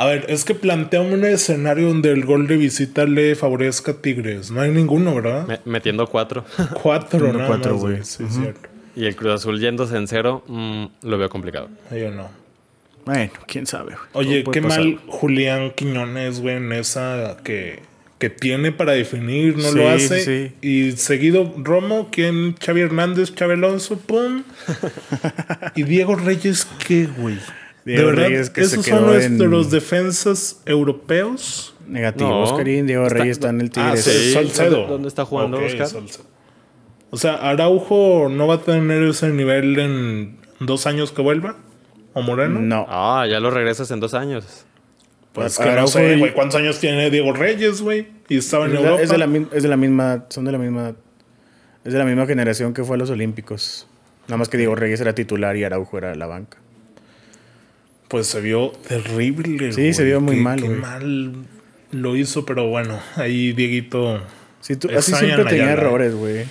A ver, es que plantea un escenario donde el gol de visita le favorezca a Tigres. No hay ninguno, ¿verdad? Me- metiendo cuatro. <laughs> Cuatro, nada cuatro, más, güey. Sí, cierto. y el Cruz Azul yéndose en cero, mm, lo veo complicado. Yo no. Bueno, quién sabe, güey. Oye, qué pasar. mal Julián Quiñones, güey, en esa que, que tiene para definir, no Sí, lo hace. sí. Y seguido Romo, quien Xavi Hernández, Xavi Alonso, pum. <laughs> y Diego Reyes, ¿qué, güey? Diego de verdad, Reyes que se esos quedó son en- nuestros defensas europeos. Negativo. No. Oscarín, Diego Está- Reyes está en el Ah, Tigres. sí. Salcedo. ¿Dónde- está jugando Ok, Oscar? Salcedo. O sea, Araujo no va a tener ese nivel en dos años que vuelva. ¿O Moreno? No. Ah, ya lo regresas en dos años. Pues que no Araujo sé, güey. ¿Cuántos años tiene Diego Reyes, güey? Y estaba en Es Europa. es de la, mi- es de la misma, son de la misma, es de la misma generación que fue a los Olímpicos. Nada más que Diego Reyes era titular y Araujo era la banca. Pues se vio terrible. Sí, se vio muy Qué- mal, Qué güey. mal lo hizo, pero bueno, ahí Dieguito. Sí, tú- así siempre tenía Ayala. errores, güey.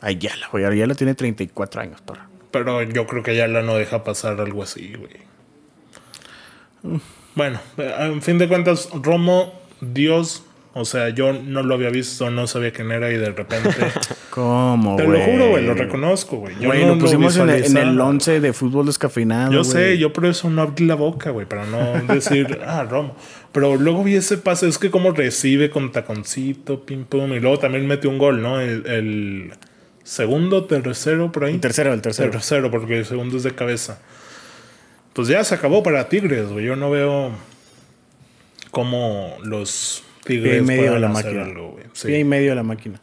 Ayala, güey. Ayala tiene 34 años, porra. Pero yo creo que ya la no deja pasar algo así, güey. Bueno, en fin de cuentas, Romo, Dios. O sea, yo no lo había visto, no sabía quién era y de repente. <laughs> ¿Cómo, te lo juro, güey, lo reconozco, güey. Yo Güey, no lo pusimos en, el- en el. 11 de fútbol descafeinado. Yo sé, yo por eso no abrí la boca, güey, para no decir, <laughs> ah, Romo. Pero luego vi ese pase, es que como recibe con taconcito, pim pum, y luego también metió un gol, ¿no? El, el segundo, tercero, por ahí. El tercero, el tercero. Tercero, porque el segundo es de cabeza. Pues ya se acabó para Tigres, güey. Yo no veo cómo los Pie y medio de la máquina. algo, güey. Sí. Pie y medio de la máquina.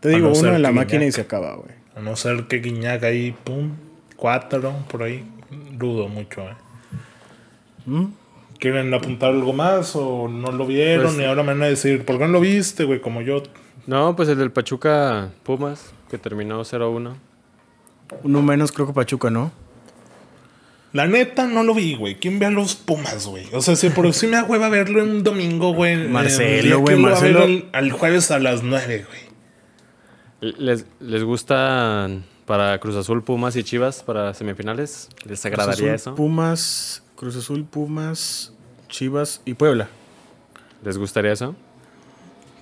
Te digo, no uno en la máquina y se acaba, güey. A no ser que Guiñac ahí, pum, cuatro, por ahí. Dudo mucho, eh. ¿Mm? ¿Quieren apuntar algo más o no lo vieron? Pues- y ahora me van a decir, ¿por qué no lo viste, güey? Como yo. No, pues el del Pachuca Pumas, que terminó 0-1. Uno menos creo que Pachuca, ¿no? La neta, no lo vi, güey. ¿Quién ve a los Pumas, güey? O sea, si por sí me da hueva verlo en un domingo, güey. Marcelo, güey, Marcelo. al, al jueves a las nueve, güey. ¿Les, ¿Les gustan para Cruz Azul, Pumas y Chivas para semifinales? ¿Les Cruz agradaría Azul, eso? Pumas, Cruz Azul, Pumas, Chivas y Puebla. ¿Les gustaría eso?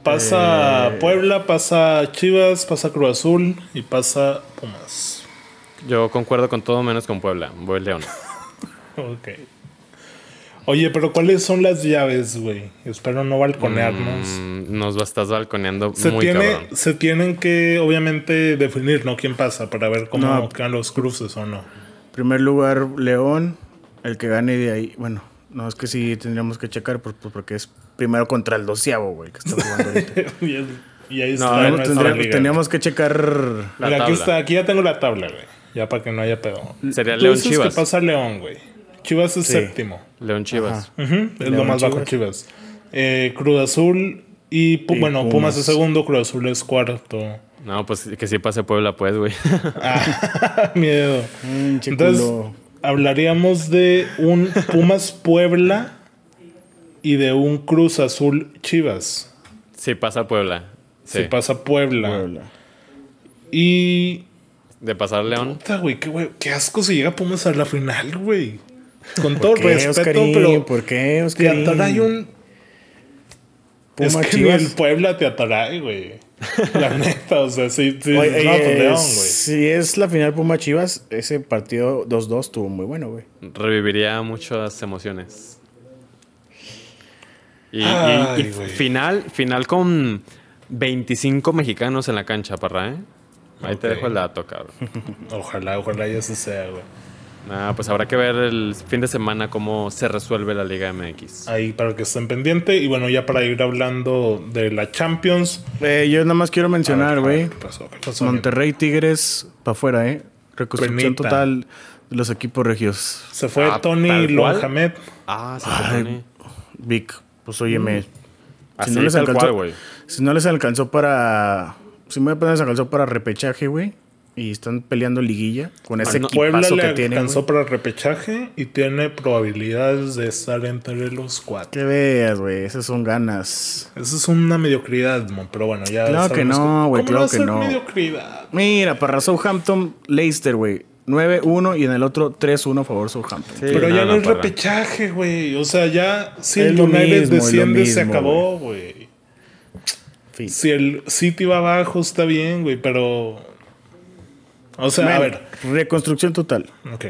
Pasa Eh. Puebla, pasa Chivas, pasa Cruz Azul y pasa Pumas. Yo concuerdo con todo menos con Puebla. Voy León. <laughs> Ok. Oye, pero ¿cuáles son las llaves, güey? Espero no balconearnos. Mm, nos estás balconeando Se, muy tiene, cabrón. se tienen que, obviamente, definir, ¿no? ¿Quién pasa? Para ver cómo No. quedan los cruces o no. Primer lugar, León. El que gane de ahí. Bueno, no es que sí tendríamos que checar por- por- porque es primero contra el doceavo, güey, que está jugando ahorita. <laughs> y, ahí no, está. No, tendría, teníamos que checar. La Mira, aquí, está, aquí ya tengo la tabla, güey. Ya para que no haya pedo. Sería León Chivas. ¿Qué pasa León, güey? Chivas es séptimo. León Chivas. Es lo más bajo Chivas. Eh, Cruz Azul y, bueno, Pumas. es segundo, Cruz Azul es cuarto. No, pues que sí pase Puebla, pues, güey. <laughs> ah, <laughs> miedo. Mm, Entonces, hablaríamos de un Pumas Puebla y de un Cruz Azul Chivas. Sí, pasa Puebla. Sí, pasa Puebla. Y. De pasar León. Puta, güey, qué, qué asco si llega Pumas a la final, güey. Con todo respeto, pero. ¿Por qué, Oscar? Te hay un. Pumas es que Chivas. el Puebla te atrae, güey. La <laughs> neta, o sea, sí, sí. Oye, no, León, güey. Si es la final Puma Chivas, ese partido 2-2 estuvo muy bueno, güey. Reviviría muchas emociones. Y, final, final con 25 mexicanos en la cancha, parra, ¿eh? Ahí te dejo el dato, cabrón. <laughs> ojalá, ojalá ya se sea, güey. Ah, pues habrá que ver el fin de semana cómo se resuelve la Liga MX. Ahí para que estén pendientes. Y bueno, ya para ir hablando de la Champions. Eh, yo nada más quiero mencionar, güey. Monterrey Tigres para afuera, ¿eh? Reconstrucción total de los equipos regios. Se fue ah, Tony Lohamed. Ah, se fue Tony. Vic, pues óyeme. Si no, les alcanzó, si no les alcanzó para. Si me les alcanzó para repechaje, güey y están peleando liguilla con ese equipo Puebla le que tiene. alcanzó para repechaje y tiene probabilidades de estar entre los cuatro. Que veas, güey, esas son ganas. Eso es una mediocridad, pero bueno, ya. Claro que no, güey, claro que no. mediocridad? Mira, para Southampton, Leicester, güey. 9-1 y en el otro 3 1 a favor Southampton. pero ya no, es repechaje, güey. O sea, ya si el United desciende, se acabó, güey. Si el City va abajo, está bien, güey, pero o sea, a ver. Reconstrucción total. Ok.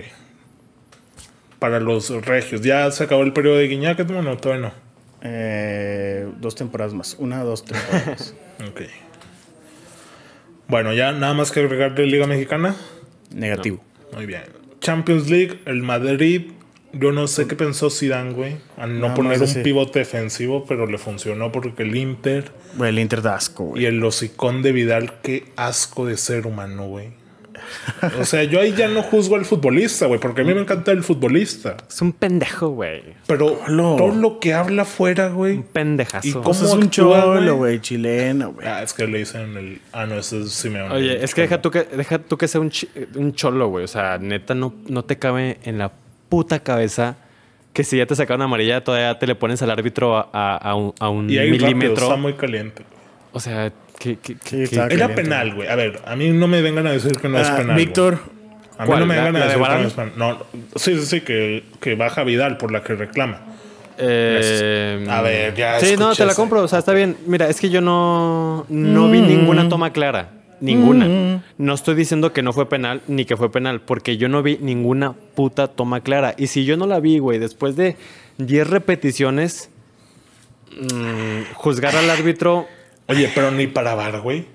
Para los regios. ¿Ya se acabó el periodo de Guiñac? Bueno, todavía no. Eh, dos temporadas más. Una, dos temporadas. <laughs> ok. Bueno, ya nada más que agregar de Liga Mexicana. Negativo. Muy bien. Champions League, el Madrid. Yo no sé qué pensó Zidane, güey. A no poner un pivote defensivo, pero le funcionó porque el Inter. el Inter da asco, güey. Y el hocicón de Vidal, qué asco de ser humano, güey. O sea, yo ahí ya no juzgo al futbolista, güey, porque a mí me encanta el futbolista. Es un pendejo, güey. Pero todo lo que habla fuera, güey. Un pendejazo. ¿Y cómo es un cholo, güey, chileno, güey? Ah, es que le dicen el. Ah, no, ese es Simeone. Oye, es que deja tú que, deja tú que sea un, un cholo, güey. O sea, neta, no, no te cabe en la puta cabeza que si ya te sacaron amarilla, todavía te le pones al árbitro a, a, un, a un y ahí milímetro. está muy caliente. O sea, era penal, güey. A ver, a mí no me vengan a decir que no es ah, penal. Víctor. A mí no me vengan a decir que no es penal. No, sí, sí, sí, que, que baja Vidal por la que reclama. Eh, a ver, ya. Sí, no, te la compro. O sea, está bien. Mira, es que yo no, no vi mm. ninguna toma clara. Ninguna. Mm. No estoy diciendo que no fue penal ni que fue penal, porque yo no vi ninguna puta toma clara. Y si yo no la vi, güey, después de 10 repeticiones, mm, juzgar al árbitro Oye, pero ni para bar, güey.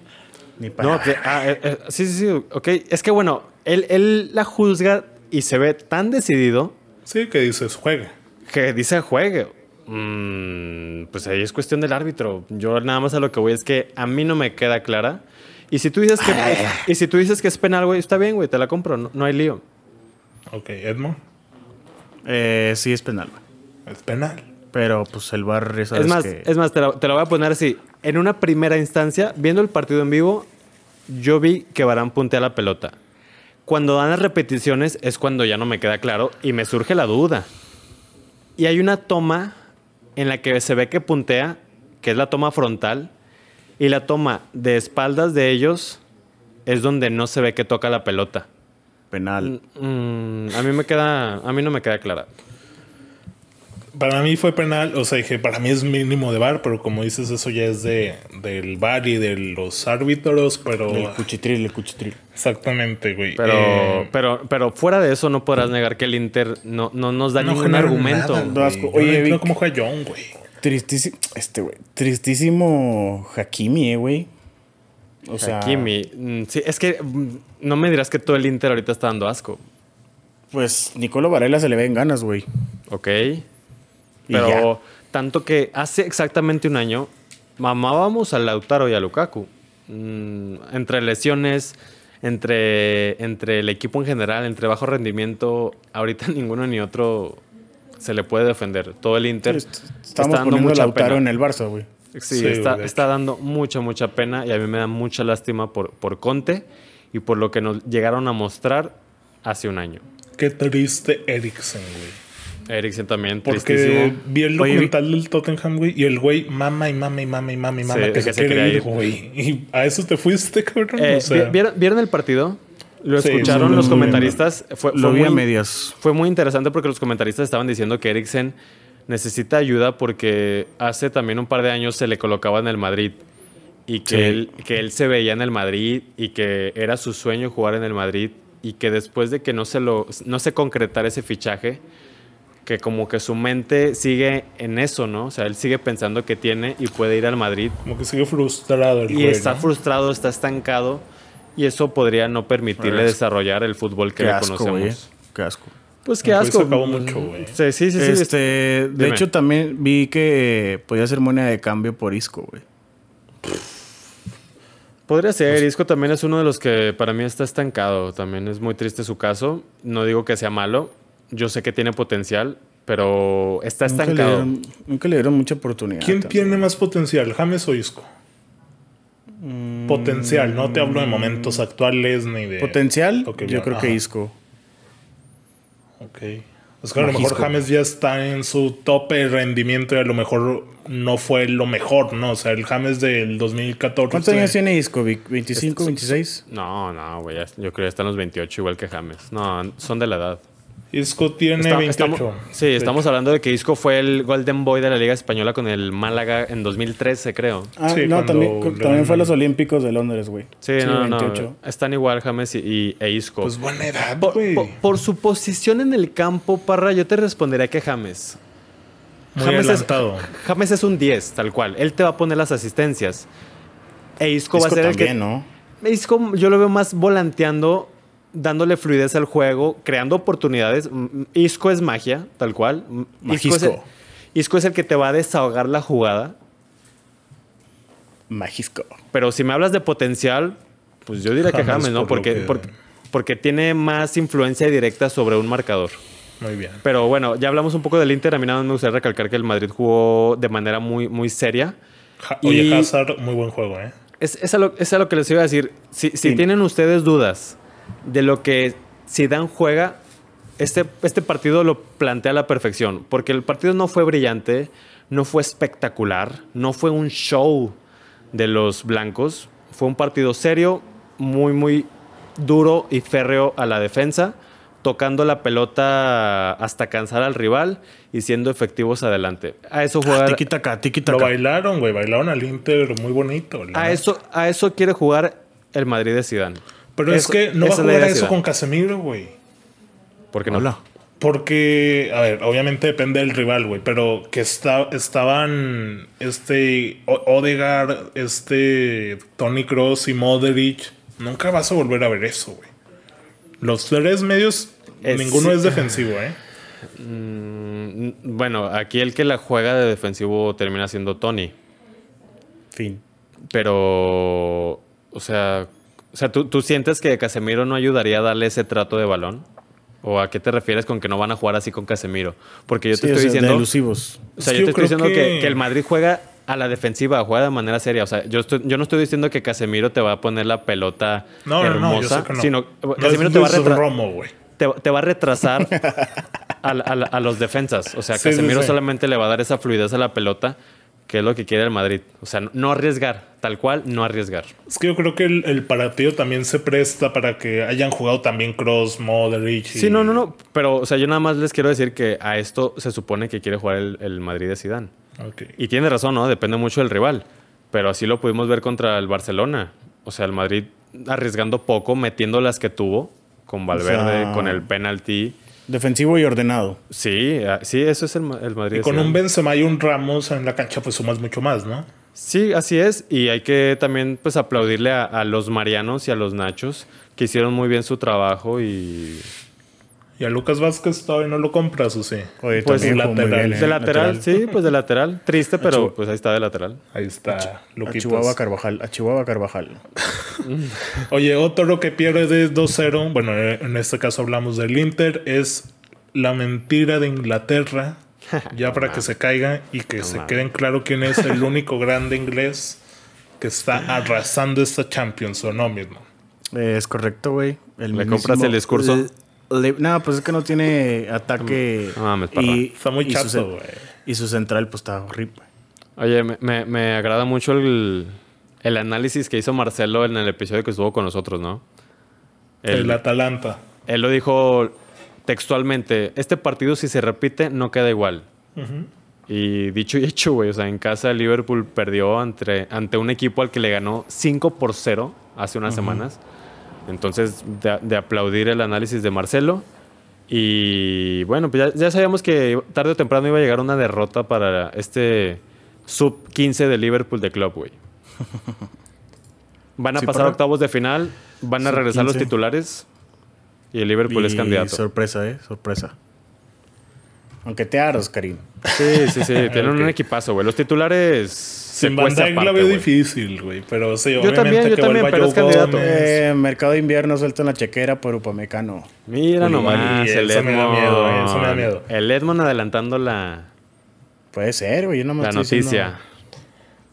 Ni para No, ah, eh, eh, sí, sí, sí. Ok. Es que bueno, él, él la juzga y se ve tan decidido. Sí, que dices juegue. Que dice juegue. Mm, pues ahí es cuestión del árbitro. Yo nada más a lo que voy es que a mí no me queda clara. Y si tú dices que, y si tú dices que es penal, güey, está bien, güey, te la compro, no, hay lío. Ok, Edmo. Eh, sí, es penal, güey. Es penal. Pero pues el bar es más, es más, te lo, te lo voy a poner así en una primera instancia, viendo el partido en vivo, yo vi que Barán puntea la pelota. Cuando dan las repeticiones es cuando ya no me queda claro y me surge la duda. Y hay una toma en la que se ve que puntea, que es la toma frontal, y la toma de espaldas de ellos es donde no se ve que toca la pelota. Penal. Mm, mm, a mí me queda, a mí no me queda clara para mí fue penal, o sea, dije, para mí es mínimo de bar, pero como dices, eso ya es de del bar y de los árbitros, pero... El cuchitril, el cuchitril. Exactamente, güey. Pero, eh, pero, pero fuera de eso no podrás negar que el Inter no, no nos da ningún argumento. Oye, no, ¿cómo juega John, güey? Tristísimo, este, güey. Tristísimo Hakimi, eh, güey. O sea... Hakimi. Mm, sí, es que mm, no me dirás que todo el Inter ahorita está dando asco. Pues Nicolo Varela se le ven ganas, güey. Ok. Pero, Tanto que hace exactamente un año mamábamos a Lautaro y a Lukaku. Mm, entre lesiones, entre, entre el equipo en general, entre bajo rendimiento, ahorita <laughs> ninguno ni otro se le puede defender. Todo el Inter está dando mucha Lautaro en el Barça, güey. Sí, está, está, dando mucha, mucha pena y a mí me da mucha lástima por, por Conte y por lo que nos llegaron a mostrar hace un año. Qué triste Eriksen, güey. Eriksen también, Porque vi el documental del Tottenham, güey, y el güey mama y mama y mama y mama y mama que, se, quiere ir, güey. Y a eso te fuiste, cabrón. Eh, ¿vieron, el partido? Lo escucharon los comentaristas. Fue, lo vi a medias. Fue muy interesante porque los comentaristas estaban diciendo que Eriksen necesita ayuda porque hace también un par de años se le colocaba en el Madrid y que, él, que él se veía en el Madrid y que era su sueño jugar en el Madrid y que después de que no se, lo, no se concretara ese fichaje, que como que su mente sigue en eso, ¿no? O sea, él sigue pensando que tiene y puede ir al Madrid. Como que sigue frustrado. El y está frustrado, está estancado y eso podría no permitirle desarrollar el fútbol que le conocemos. Qué asco. Pues qué asco. acabó mucho, güey. Sí, sí, sí. Este, de hecho, también vi que podía ser moneda de cambio por Isco, güey. Podría ser. Pues Isco también es uno de los que para mí está estancado. También es muy triste su caso. No digo que sea malo. Yo sé que tiene potencial, pero está estancado. Nunca le dieron, mucha oportunidad. ¿Quién tiene más potencial, James o Isco? Mm. Potencial, no te hablo de momentos actuales ni de. Potencial, yo creo que Isco. Ok. Es que a lo mejor James ya está en su tope de rendimiento y a lo mejor no fue lo mejor, ¿no? O sea, el James del 2014. ¿Cuántos años tiene Isco, ¿25, 26? No, no, güey. Yo creo que está en los 28 igual que James. No, son de la edad. Isco tiene 28. sí, estamos hablando de que Isco fue el Golden Boy de la Liga Española con el Málaga en 2013, creo. Ah, no, también, fue los Olímpicos de Londres, güey. Sí, no, no. Están igual James y, e Isco. Pues buena edad, güey. Por, su posición en el campo, Parra, yo te respondería que James. Muy James es, James es un 10, tal cual. Él te va a poner las asistencias. E Isco, va a ser el que... ¿no? Isco yo lo veo más volanteando dándole fluidez al juego, creando oportunidades. Isco es magia, tal cual. Isco es, el, Isco es, el, que te va a desahogar la jugada. Magisco. Pero si me hablas de potencial, pues yo diría que <laughs> James, ¿no? Porque, porque, tiene más influencia directa sobre un marcador. Muy bien. Pero bueno, ya hablamos un poco del Inter. A mí nada más me gustaría recalcar que el Madrid jugó de manera muy, muy seria. oye, Hazard, muy buen juego, ¿eh? Es, es, a lo, que les iba a decir. Si, si tienen ustedes dudas de lo que Zidane juega, este, este partido lo plantea a la perfección, porque el partido no fue brillante, no fue espectacular, no fue un show de los blancos, fue un partido serio, muy, muy duro y férreo a la defensa, tocando la pelota hasta cansar al rival y siendo efectivos adelante. A eso juega. Ah, Lo bailaron, güey. Bailaron al Inter muy bonito. A eso, a eso quiere jugar el Madrid de Zidane. Pero es que no va a jugar eso con Casemiro, güey. ¿Por qué no? Porque, a ver, obviamente depende del rival, güey. Pero que está, estaban este Odegaard, este Tony Cross y Modric. Nunca vas a volver a ver eso, güey. Los tres medios, ninguno es defensivo, ¿eh? Mm, bueno, aquí el que la juega de defensivo termina siendo Tony. Fin. Pero, o sea, o sea, ¿tú, sientes que Casemiro no ayudaría a darle ese trato de balón? ¿O a qué te refieres con que no van a jugar así con Casemiro? Porque yo te estoy diciendo. elusivos. O sea, yo te estoy diciendo que... el Madrid juega a la defensiva, juega de manera seria. O sea, yo, yo no estoy diciendo que Casemiro te va a poner la pelota hermosa, sino Casemiro te, va a retrasar <laughs> a, los defensas. O sea, Casemiro solamente le va a dar esa fluidez a la pelota que es lo que quiere el Madrid. O sea, no arriesgar, tal cual, no arriesgar. Es que yo creo que el, partido también se presta para que hayan jugado también Cross, Modric. Y... Sí, no, no, no. Pero, o sea, yo nada más les quiero decir que a esto se supone que quiere jugar el, Madrid de Zidane. Y tiene razón, ¿no? Depende mucho del rival. Pero así lo pudimos ver contra el Barcelona. O sea, el Madrid arriesgando poco, metiendo las que tuvo, con Valverde, con el penalti. Defensivo y ordenado. Sí, ah, sí, eso es el, Madrid. Y con un Benzema y un Ramos en la cancha, pues sumas mucho más, ¿no? Sí, así es. Y hay que también pues aplaudirle a, los Marianos y a los Nachos, que hicieron muy bien su trabajo y... Y a Lucas Vázquez todavía no lo compras, ¿o sí? Oye, Pues jugó muy lateral. bien, ¿eh? De lateral, sí, pues de lateral. Triste, pero pues ahí está de lateral. Ahí está, A. Chihuahua Carvajal, a Chihuahua Carvajal. <laughs> Oye, otro que pierde 2-0, bueno, eh, en este caso hablamos del Inter, es la mentira de Inglaterra, ya <laughs> para que se caiga y que se queden claro quién es el único grande inglés que está arrasando esta Champions, ¿o no mismo? Eh, es correcto, güey. ¿Le mismísimo- compras el discurso? Le- no, pues es que no tiene ataque. No mames, parra. y, Está muy chato, güey. y su central, pues está horrible. Oye, me, me- me agrada mucho el, el análisis que hizo Marcelo en el episodio que estuvo con nosotros, ¿no? El, Él, Atalanta. él lo dijo textualmente, este partido si se repite no queda igual. Y dicho y hecho, güey, o sea, en casa Liverpool perdió ante, ante un equipo al que le ganó 5 por 0 hace unas semanas. Entonces, de, de aplaudir el análisis de Marcelo. Y bueno, pues ya, ya sabíamos que tarde o temprano iba a llegar una derrota para este sub 15 de Liverpool de club, güey. Van a Sí, pasar para- octavos de final, van a regresar los 15. titulares y el Liverpool es candidato. Sorpresa, ¿eh? Sorpresa. Aunque te aros, Karim. Sí, sí, sí, <laughs> tienen un equipazo, güey. Los titulares Sin Van la aparte, veo difícil, güey. Pero sí, obviamente también, yo que también, vuelva pero es candidato. Eh, mercado de invierno suelto en la chequera por Upamecano. Mira Uy, nomás, el eso me da Edmond. miedo, eso me da miedo. El Edmond adelantando la, Puede ser, güey. Yo no me la estoy noticia. diciendo-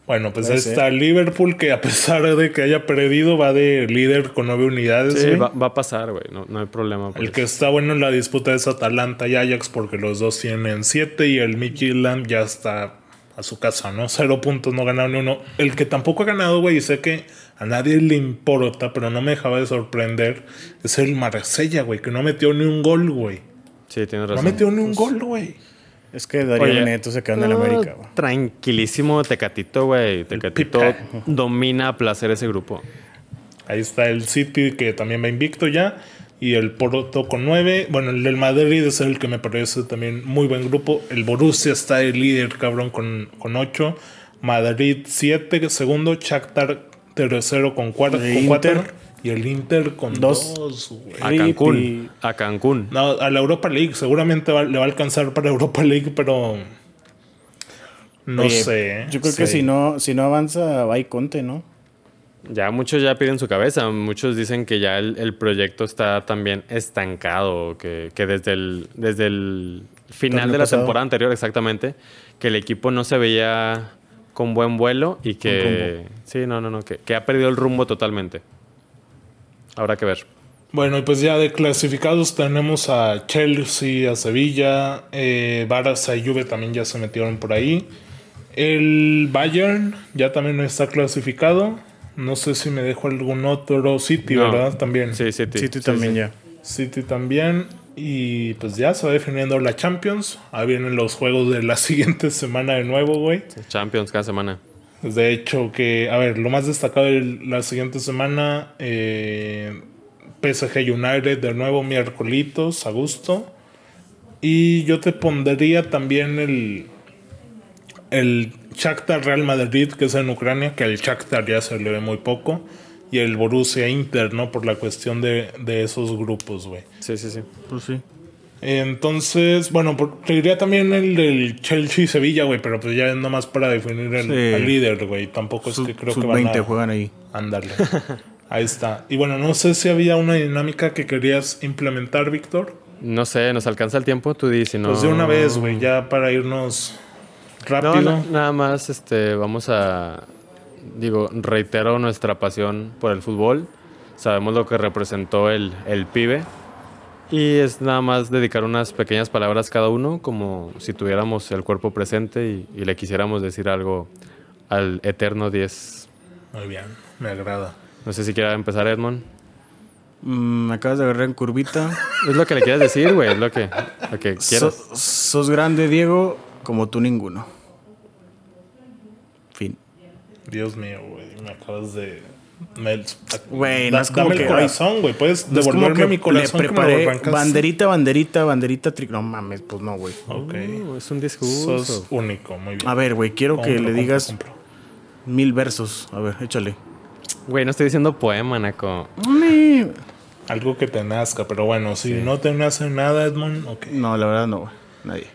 Bueno, pues Puede está Liverpool, que a pesar de que haya perdido, va de líder con nueve unidades. Sí, va, va a pasar, güey. No, no hay problema. El que está bueno en la disputa es Atalanta y Ajax, porque los dos tienen siete y el Midtjylland ya está a su casa, ¿no? Cero puntos, no ganaron ni uno. El que tampoco ha ganado, güey, y sé que a nadie le importa, pero no me dejaba de sorprender, es el Marsella, güey, que no metió ni un gol, güey. Sí, tienes No razón. metió ni un gol, güey. Es que Darío Oye, Neto se quedó en el no, América, güey. Tranquilísimo Tecatito, güey. Tecatito domina a placer ese grupo. Ahí está el City, que también va invicto ya. Y el Porto con 9. Bueno, el del Madrid es el que me parece también muy buen grupo. El Borussia está el líder, cabrón, con, con 8. Madrid 7, segundo. Shakhtar tercero con 4. El Con cuatro, Inter. y el Inter con Dos. 2, güey. A. Cancún. A Cancún. No, a la Europa League. Seguramente va- le va a alcanzar para Europa League, pero... No Oye, sé. Yo creo que si no, si no avanza, va y Conte, ¿no? Ya muchos ya piden su cabeza. Muchos dicen que ya el, el proyecto está también estancado, que, que desde el, desde el final de la pasado. temporada anterior, exactamente, que el equipo no se veía con buen vuelo y que... Sí, no, no, no, que, que ha perdido el rumbo totalmente. Habrá que ver. Bueno, y pues ya de clasificados tenemos a Chelsea, a Sevilla, eh, Barça y Juve también ya se metieron por ahí. El Bayern ya también está clasificado. No sé si me dejo algún otro City, No. ¿verdad? También. Sí, tú sí, también sí. ya. City también. Y pues ya se va definiendo la Champions. Ahí vienen los juegos de la <laughs> siguiente semana de nuevo, güey. Champions cada semana. De hecho, que, a ver, lo más destacado de la siguiente semana, eh, PSG United de nuevo miércolitos, a gusto. Y yo te pondría también el, el Shakhtar Real Madrid, que es en Ucrania, que al Shakhtar ya se le ve muy poco. Y el Borussia Inter, ¿no? Por la cuestión de, de esos grupos, güey. Sí, sí, sí. Pues sí. Entonces, bueno, por- te diría también el del Chelsea Sevilla, güey, pero pues ya es nomás para definir el, Sí. al líder, güey. Tampoco es que creo que van 20 a juegan ahí. andarle. <laughs> Ahí está. Y bueno, no sé si había una dinámica que querías implementar, Víctor. No sé, ¿nos alcanza el tiempo? Tú di, si no... Pues de una vez, güey, ya para irnos rápido. No, na- nada más este, vamos a, digo, reitero nuestra pasión por el fútbol. Sabemos lo que representó el, el pibe. Y es nada más dedicar unas pequeñas palabras cada uno, como si tuviéramos el cuerpo presente y, y le quisiéramos decir algo al eterno 10. Muy bien, me agrada. No sé si quiera empezar, Edmond. Mm, me acabas de agarrar en curvita. Es lo que le quieras decir, güey, es lo que, lo que So- quieras. sos grande, Diego, como tú ninguno. Dios mío, güey, me acabas de... me- Güey, no Da- es como dame que- el corazón, güey. Puedes No devolverme que mi corazón le que me preparé banderita, banderita, banderita, tri- No mames, pues no, güey. Ok. Uh, es un discurso. Sos único, muy bien. A ver, güey, quiero que le compro, digas compro. mil versos. A ver, échale. Güey, no estoy diciendo poema, Naco. Mami. Algo que te nazca, pero bueno, si no te nace nada, Edmond, ok. No, la verdad no, nadie.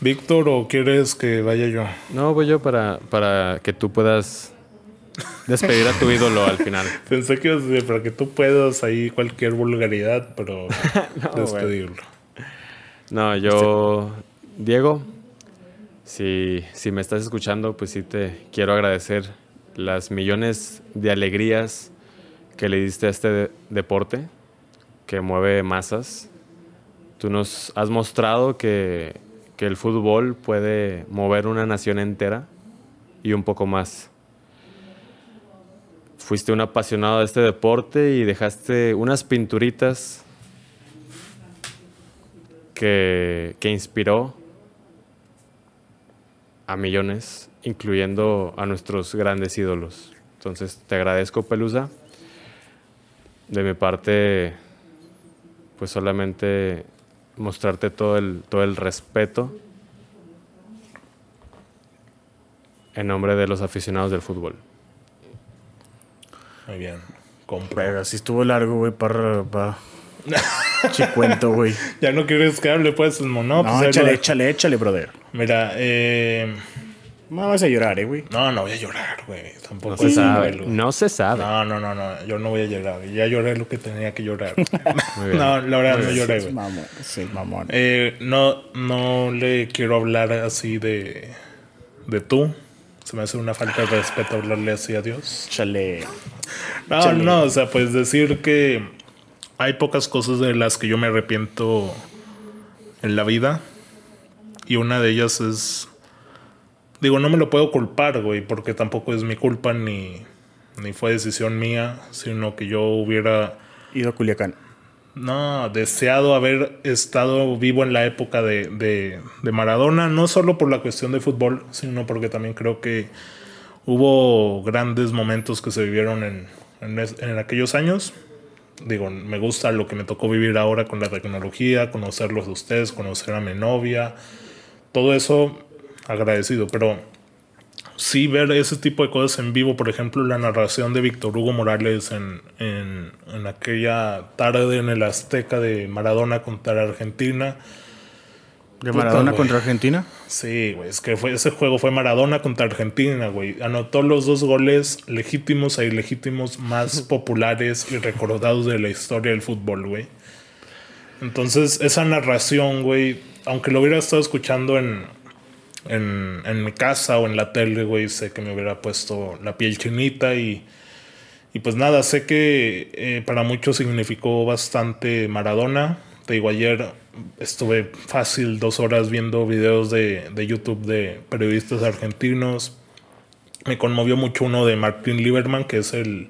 Víctor, ¿o quieres que vaya yo? No, voy yo para, para que tú puedas despedir a tu ídolo al final. <laughs> Pensé que para que tú puedas ahí cualquier vulgaridad, pero <laughs> despedirlo. No, yo, Diego, si, si me estás escuchando, pues sí te quiero agradecer las millones de alegrías que le diste a este deporte que mueve masas. Tú nos has mostrado que, que el fútbol puede mover una nación entera y un poco más. Fuiste un apasionado de este deporte y dejaste unas pinturitas que, que inspiró a millones, incluyendo a nuestros grandes ídolos. Entonces te agradezco, Pelusa. De mi parte, pues solamente mostrarte todo el, todo el respeto en nombre de los aficionados del fútbol. Muy bien. Compra. si estuvo largo, güey, para... para... <laughs> Chicuento, güey. Ya no quieres que hable, pues, no. No, pues, échale, échale, échale, brother. Mira, eh... No vas a llorar, eh, güey. No, no voy a llorar, güey. Tampoco no se sabe. no se sabe. No, no, no, no. Yo no voy a llorar. Ya lloré lo que tenía que llorar. <laughs> <laughs> no, la verdad no lloré, güey. Sí, mamón. Eh, no, no le quiero hablar así de, de tú. Se me hace una falta de respeto hablarle así a Dios. Chale. No, no, o sea, pues decir que hay pocas cosas de las que yo me arrepiento en la vida. Y una de ellas es Digo, no me lo puedo culpar, güey, porque tampoco es mi culpa ni, ni fue decisión mía, sino que yo hubiera... Ido a Culiacán. No, deseado haber estado vivo en la época de, de, de, Maradona, no solo por la cuestión de fútbol, sino porque también creo que hubo grandes momentos que se vivieron en, en, en aquellos años. Digo, me gusta lo que me tocó vivir ahora con la tecnología, conocerlos a ustedes, conocer a mi novia. Todo eso agradecido, pero sí ver ese tipo de cosas en vivo, por ejemplo, la narración de Víctor Hugo Morales en, en, en, aquella tarde en el Azteca de Maradona contra Argentina. ¿De Maradona contra Argentina? Sí, güey, es que fue, ese juego fue Maradona contra Argentina, güey. Anotó los dos goles legítimos e ilegítimos más <laughs> populares y recordados de la historia del fútbol, güey. Entonces, esa narración, güey, aunque lo hubiera estado escuchando en, en, en mi casa o en la tele, güey, sé que me hubiera puesto la piel chinita y, y pues nada, sé que eh, para muchos significó bastante Maradona. Te digo, ayer estuve fácil dos horas viendo videos de, de YouTube de periodistas argentinos. Me conmovió mucho uno de Martín Lieberman, que es el,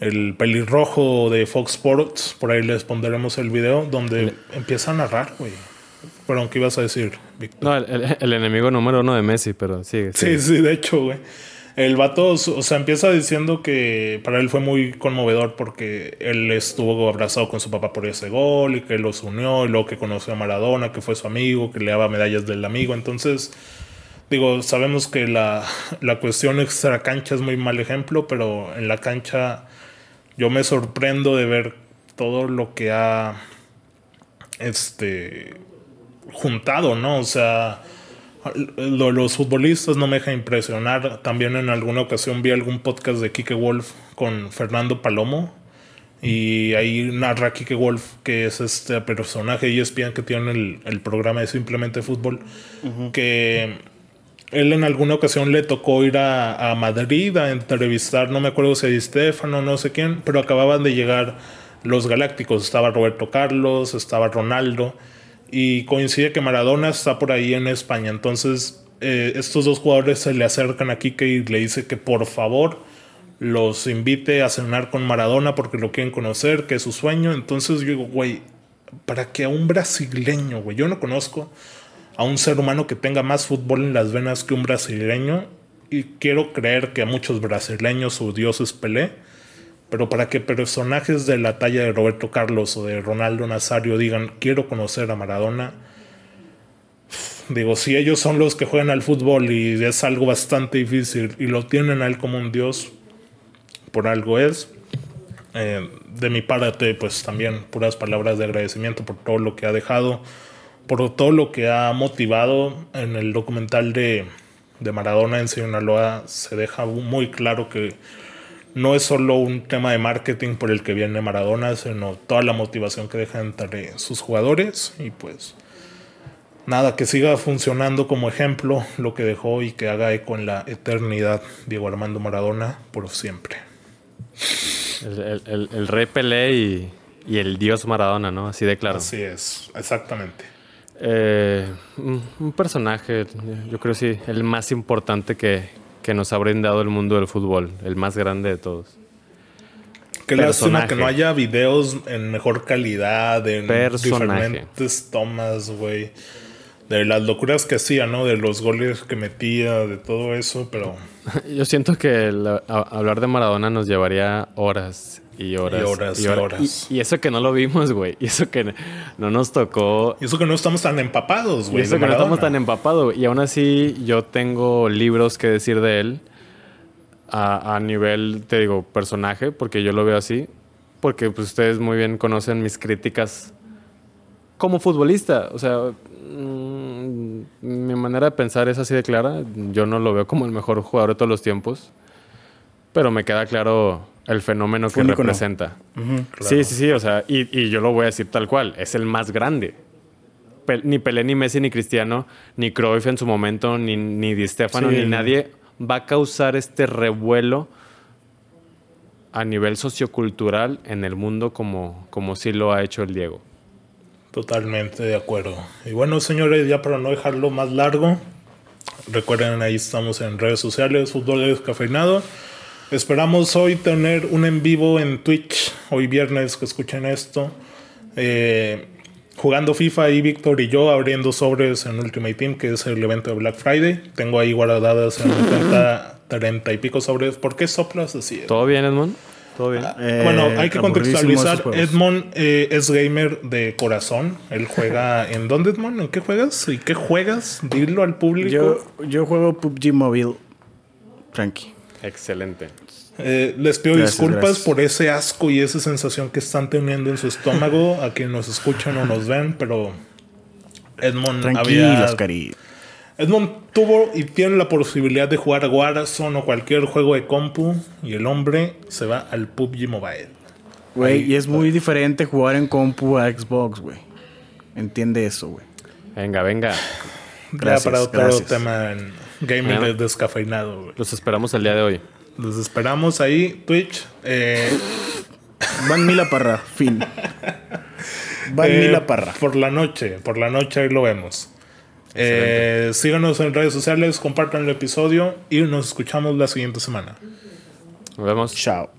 el pelirrojo de Fox Sports. Por ahí les pondremos el video donde empieza a narrar, güey. Perdón, ¿qué ibas a decir, Víctor? No, el, enemigo número uno de Messi, pero sigue. Sí, sí, de hecho, güey. El vato, o sea, empieza diciendo que para él fue muy conmovedor porque él estuvo abrazado con su papá por ese gol y que los unió y luego que conoció a Maradona, que fue su amigo, que le daba medallas del amigo. Entonces, digo, sabemos que la, la cuestión extra cancha es muy mal ejemplo, pero en la cancha yo me sorprendo de ver todo lo que ha este juntado, ¿no? O sea, los futbolistas no me deja impresionar. También en alguna ocasión vi algún podcast de Kike Wolf con Fernando Palomo. Y ahí narra Kike Wolf, que es este personaje y ESPN que tiene el, el, programa de Simplemente Fútbol, que él en alguna ocasión le tocó ir a, a, Madrid a entrevistar, no me acuerdo si a Stefano, no sé quién, pero acababan de llegar los Galácticos. Estaba Roberto Carlos, estaba Ronaldo y coincide que Maradona está por ahí en España. Entonces, eh, estos dos jugadores se le acercan a Kike y le dice que por favor los invite a cenar con Maradona porque lo quieren conocer, que es su sueño. Entonces yo digo, güey, para que a un brasileño, güey, yo no conozco a un ser humano que tenga más fútbol en las venas que un brasileño. Y quiero creer que a muchos brasileños su dios es Pelé pero para que personajes de la talla de Roberto Carlos o de Ronaldo Nazario digan quiero conocer a Maradona, digo, si ellos son los que juegan al fútbol y es algo bastante difícil y lo tienen a él como un dios, por algo es. Eh, de mi parte, pues también puras palabras de agradecimiento por todo lo que ha dejado, por todo lo que ha motivado en el documental de, de Maradona en Sinaloa. Se deja muy claro que no es solo un tema de marketing por el que viene Maradona, sino toda la motivación que deja entre sus jugadores y pues nada, que siga funcionando como ejemplo lo que dejó y que haga eco en la eternidad Diego Armando Maradona por siempre. El, rey Pelé y, el dios Maradona, ¿no? Así de claro. Así es, exactamente. Eh, un personaje, yo creo sí, el más importante que, que nos ha brindado el mundo del fútbol, el más grande de todos. Qué lástima que no haya videos en mejor calidad, en diferentes tomas, güey. De las locuras que hacía, ¿no? De los goles que metía, de todo eso, pero... <laughs> Yo siento que hablar de Maradona nos llevaría horas y horas. Y horas y horas. Y, eso que no lo vimos, güey. Y eso que no nos tocó. Y eso que no estamos tan empapados, güey. Y eso que no estamos tan empapados. Y aún así, yo tengo libros que decir de él a, a, nivel, te digo, personaje, porque yo lo veo así. Porque pues, ustedes muy bien conocen mis críticas como futbolista. O sea, mm, mi manera de pensar es así de clara. Yo no lo veo como el mejor jugador de todos los tiempos. Pero me queda claro el fenómeno que representa. Sí, sí, sí, o sea, y, yo lo voy a decir tal cual, es el más grande. ni Pelé, ni Messi, ni Cristiano, ni Cruyff en su momento, ni, ni Di Stefano, ni nadie va a causar este revuelo a nivel sociocultural en el mundo como, como sí lo ha hecho el Diego. Totalmente de acuerdo. Y bueno, señores, ya para no dejarlo más largo, recuerden ahí estamos en redes sociales, Fútbol Descafeinado. Esperamos hoy tener un en vivo en Twitch, hoy viernes que escuchen esto. Eh, jugando FIFA y Víctor y yo abriendo sobres en Ultimate Team, que es el evento de Black Friday. Tengo ahí guardadas en mi <laughs> cuenta 30 y pico sobres. ¿Por qué soplas así? ¿Todo bien, Edmond? ¿Todo bien? Ah, bueno, hay que contextualizar. Edmond eh, es gamer de corazón. Él juega. <laughs> ¿En dónde, Edmond? ¿En qué juegas? ¿Y qué juegas? Dilo al público. Yo, yo juego PUBG Mobile. Tranqui. Excelente. Eh, les pido disculpas por ese asco y esa sensación que están teniendo en su estómago a quien nos escuchan o nos ven, pero Edmond había... Edmond tuvo y tiene la posibilidad de jugar Warzone o cualquier juego de compu y el hombre se va al PUBG Mobile. Güey, y es muy diferente jugar en compu a Xbox, güey. Entiende eso, güey. Venga, venga. Gracias, para otro tema en gaming descafeinado, Los esperamos el día de hoy. Los esperamos ahí, Twitch. Eh, Van Mila Parra, fin. Van eh, Mila Parra. Por la noche, por la noche ahí lo vemos. Eh, síganos en redes sociales, compartan el episodio y nos escuchamos la siguiente semana. Nos vemos. Chao.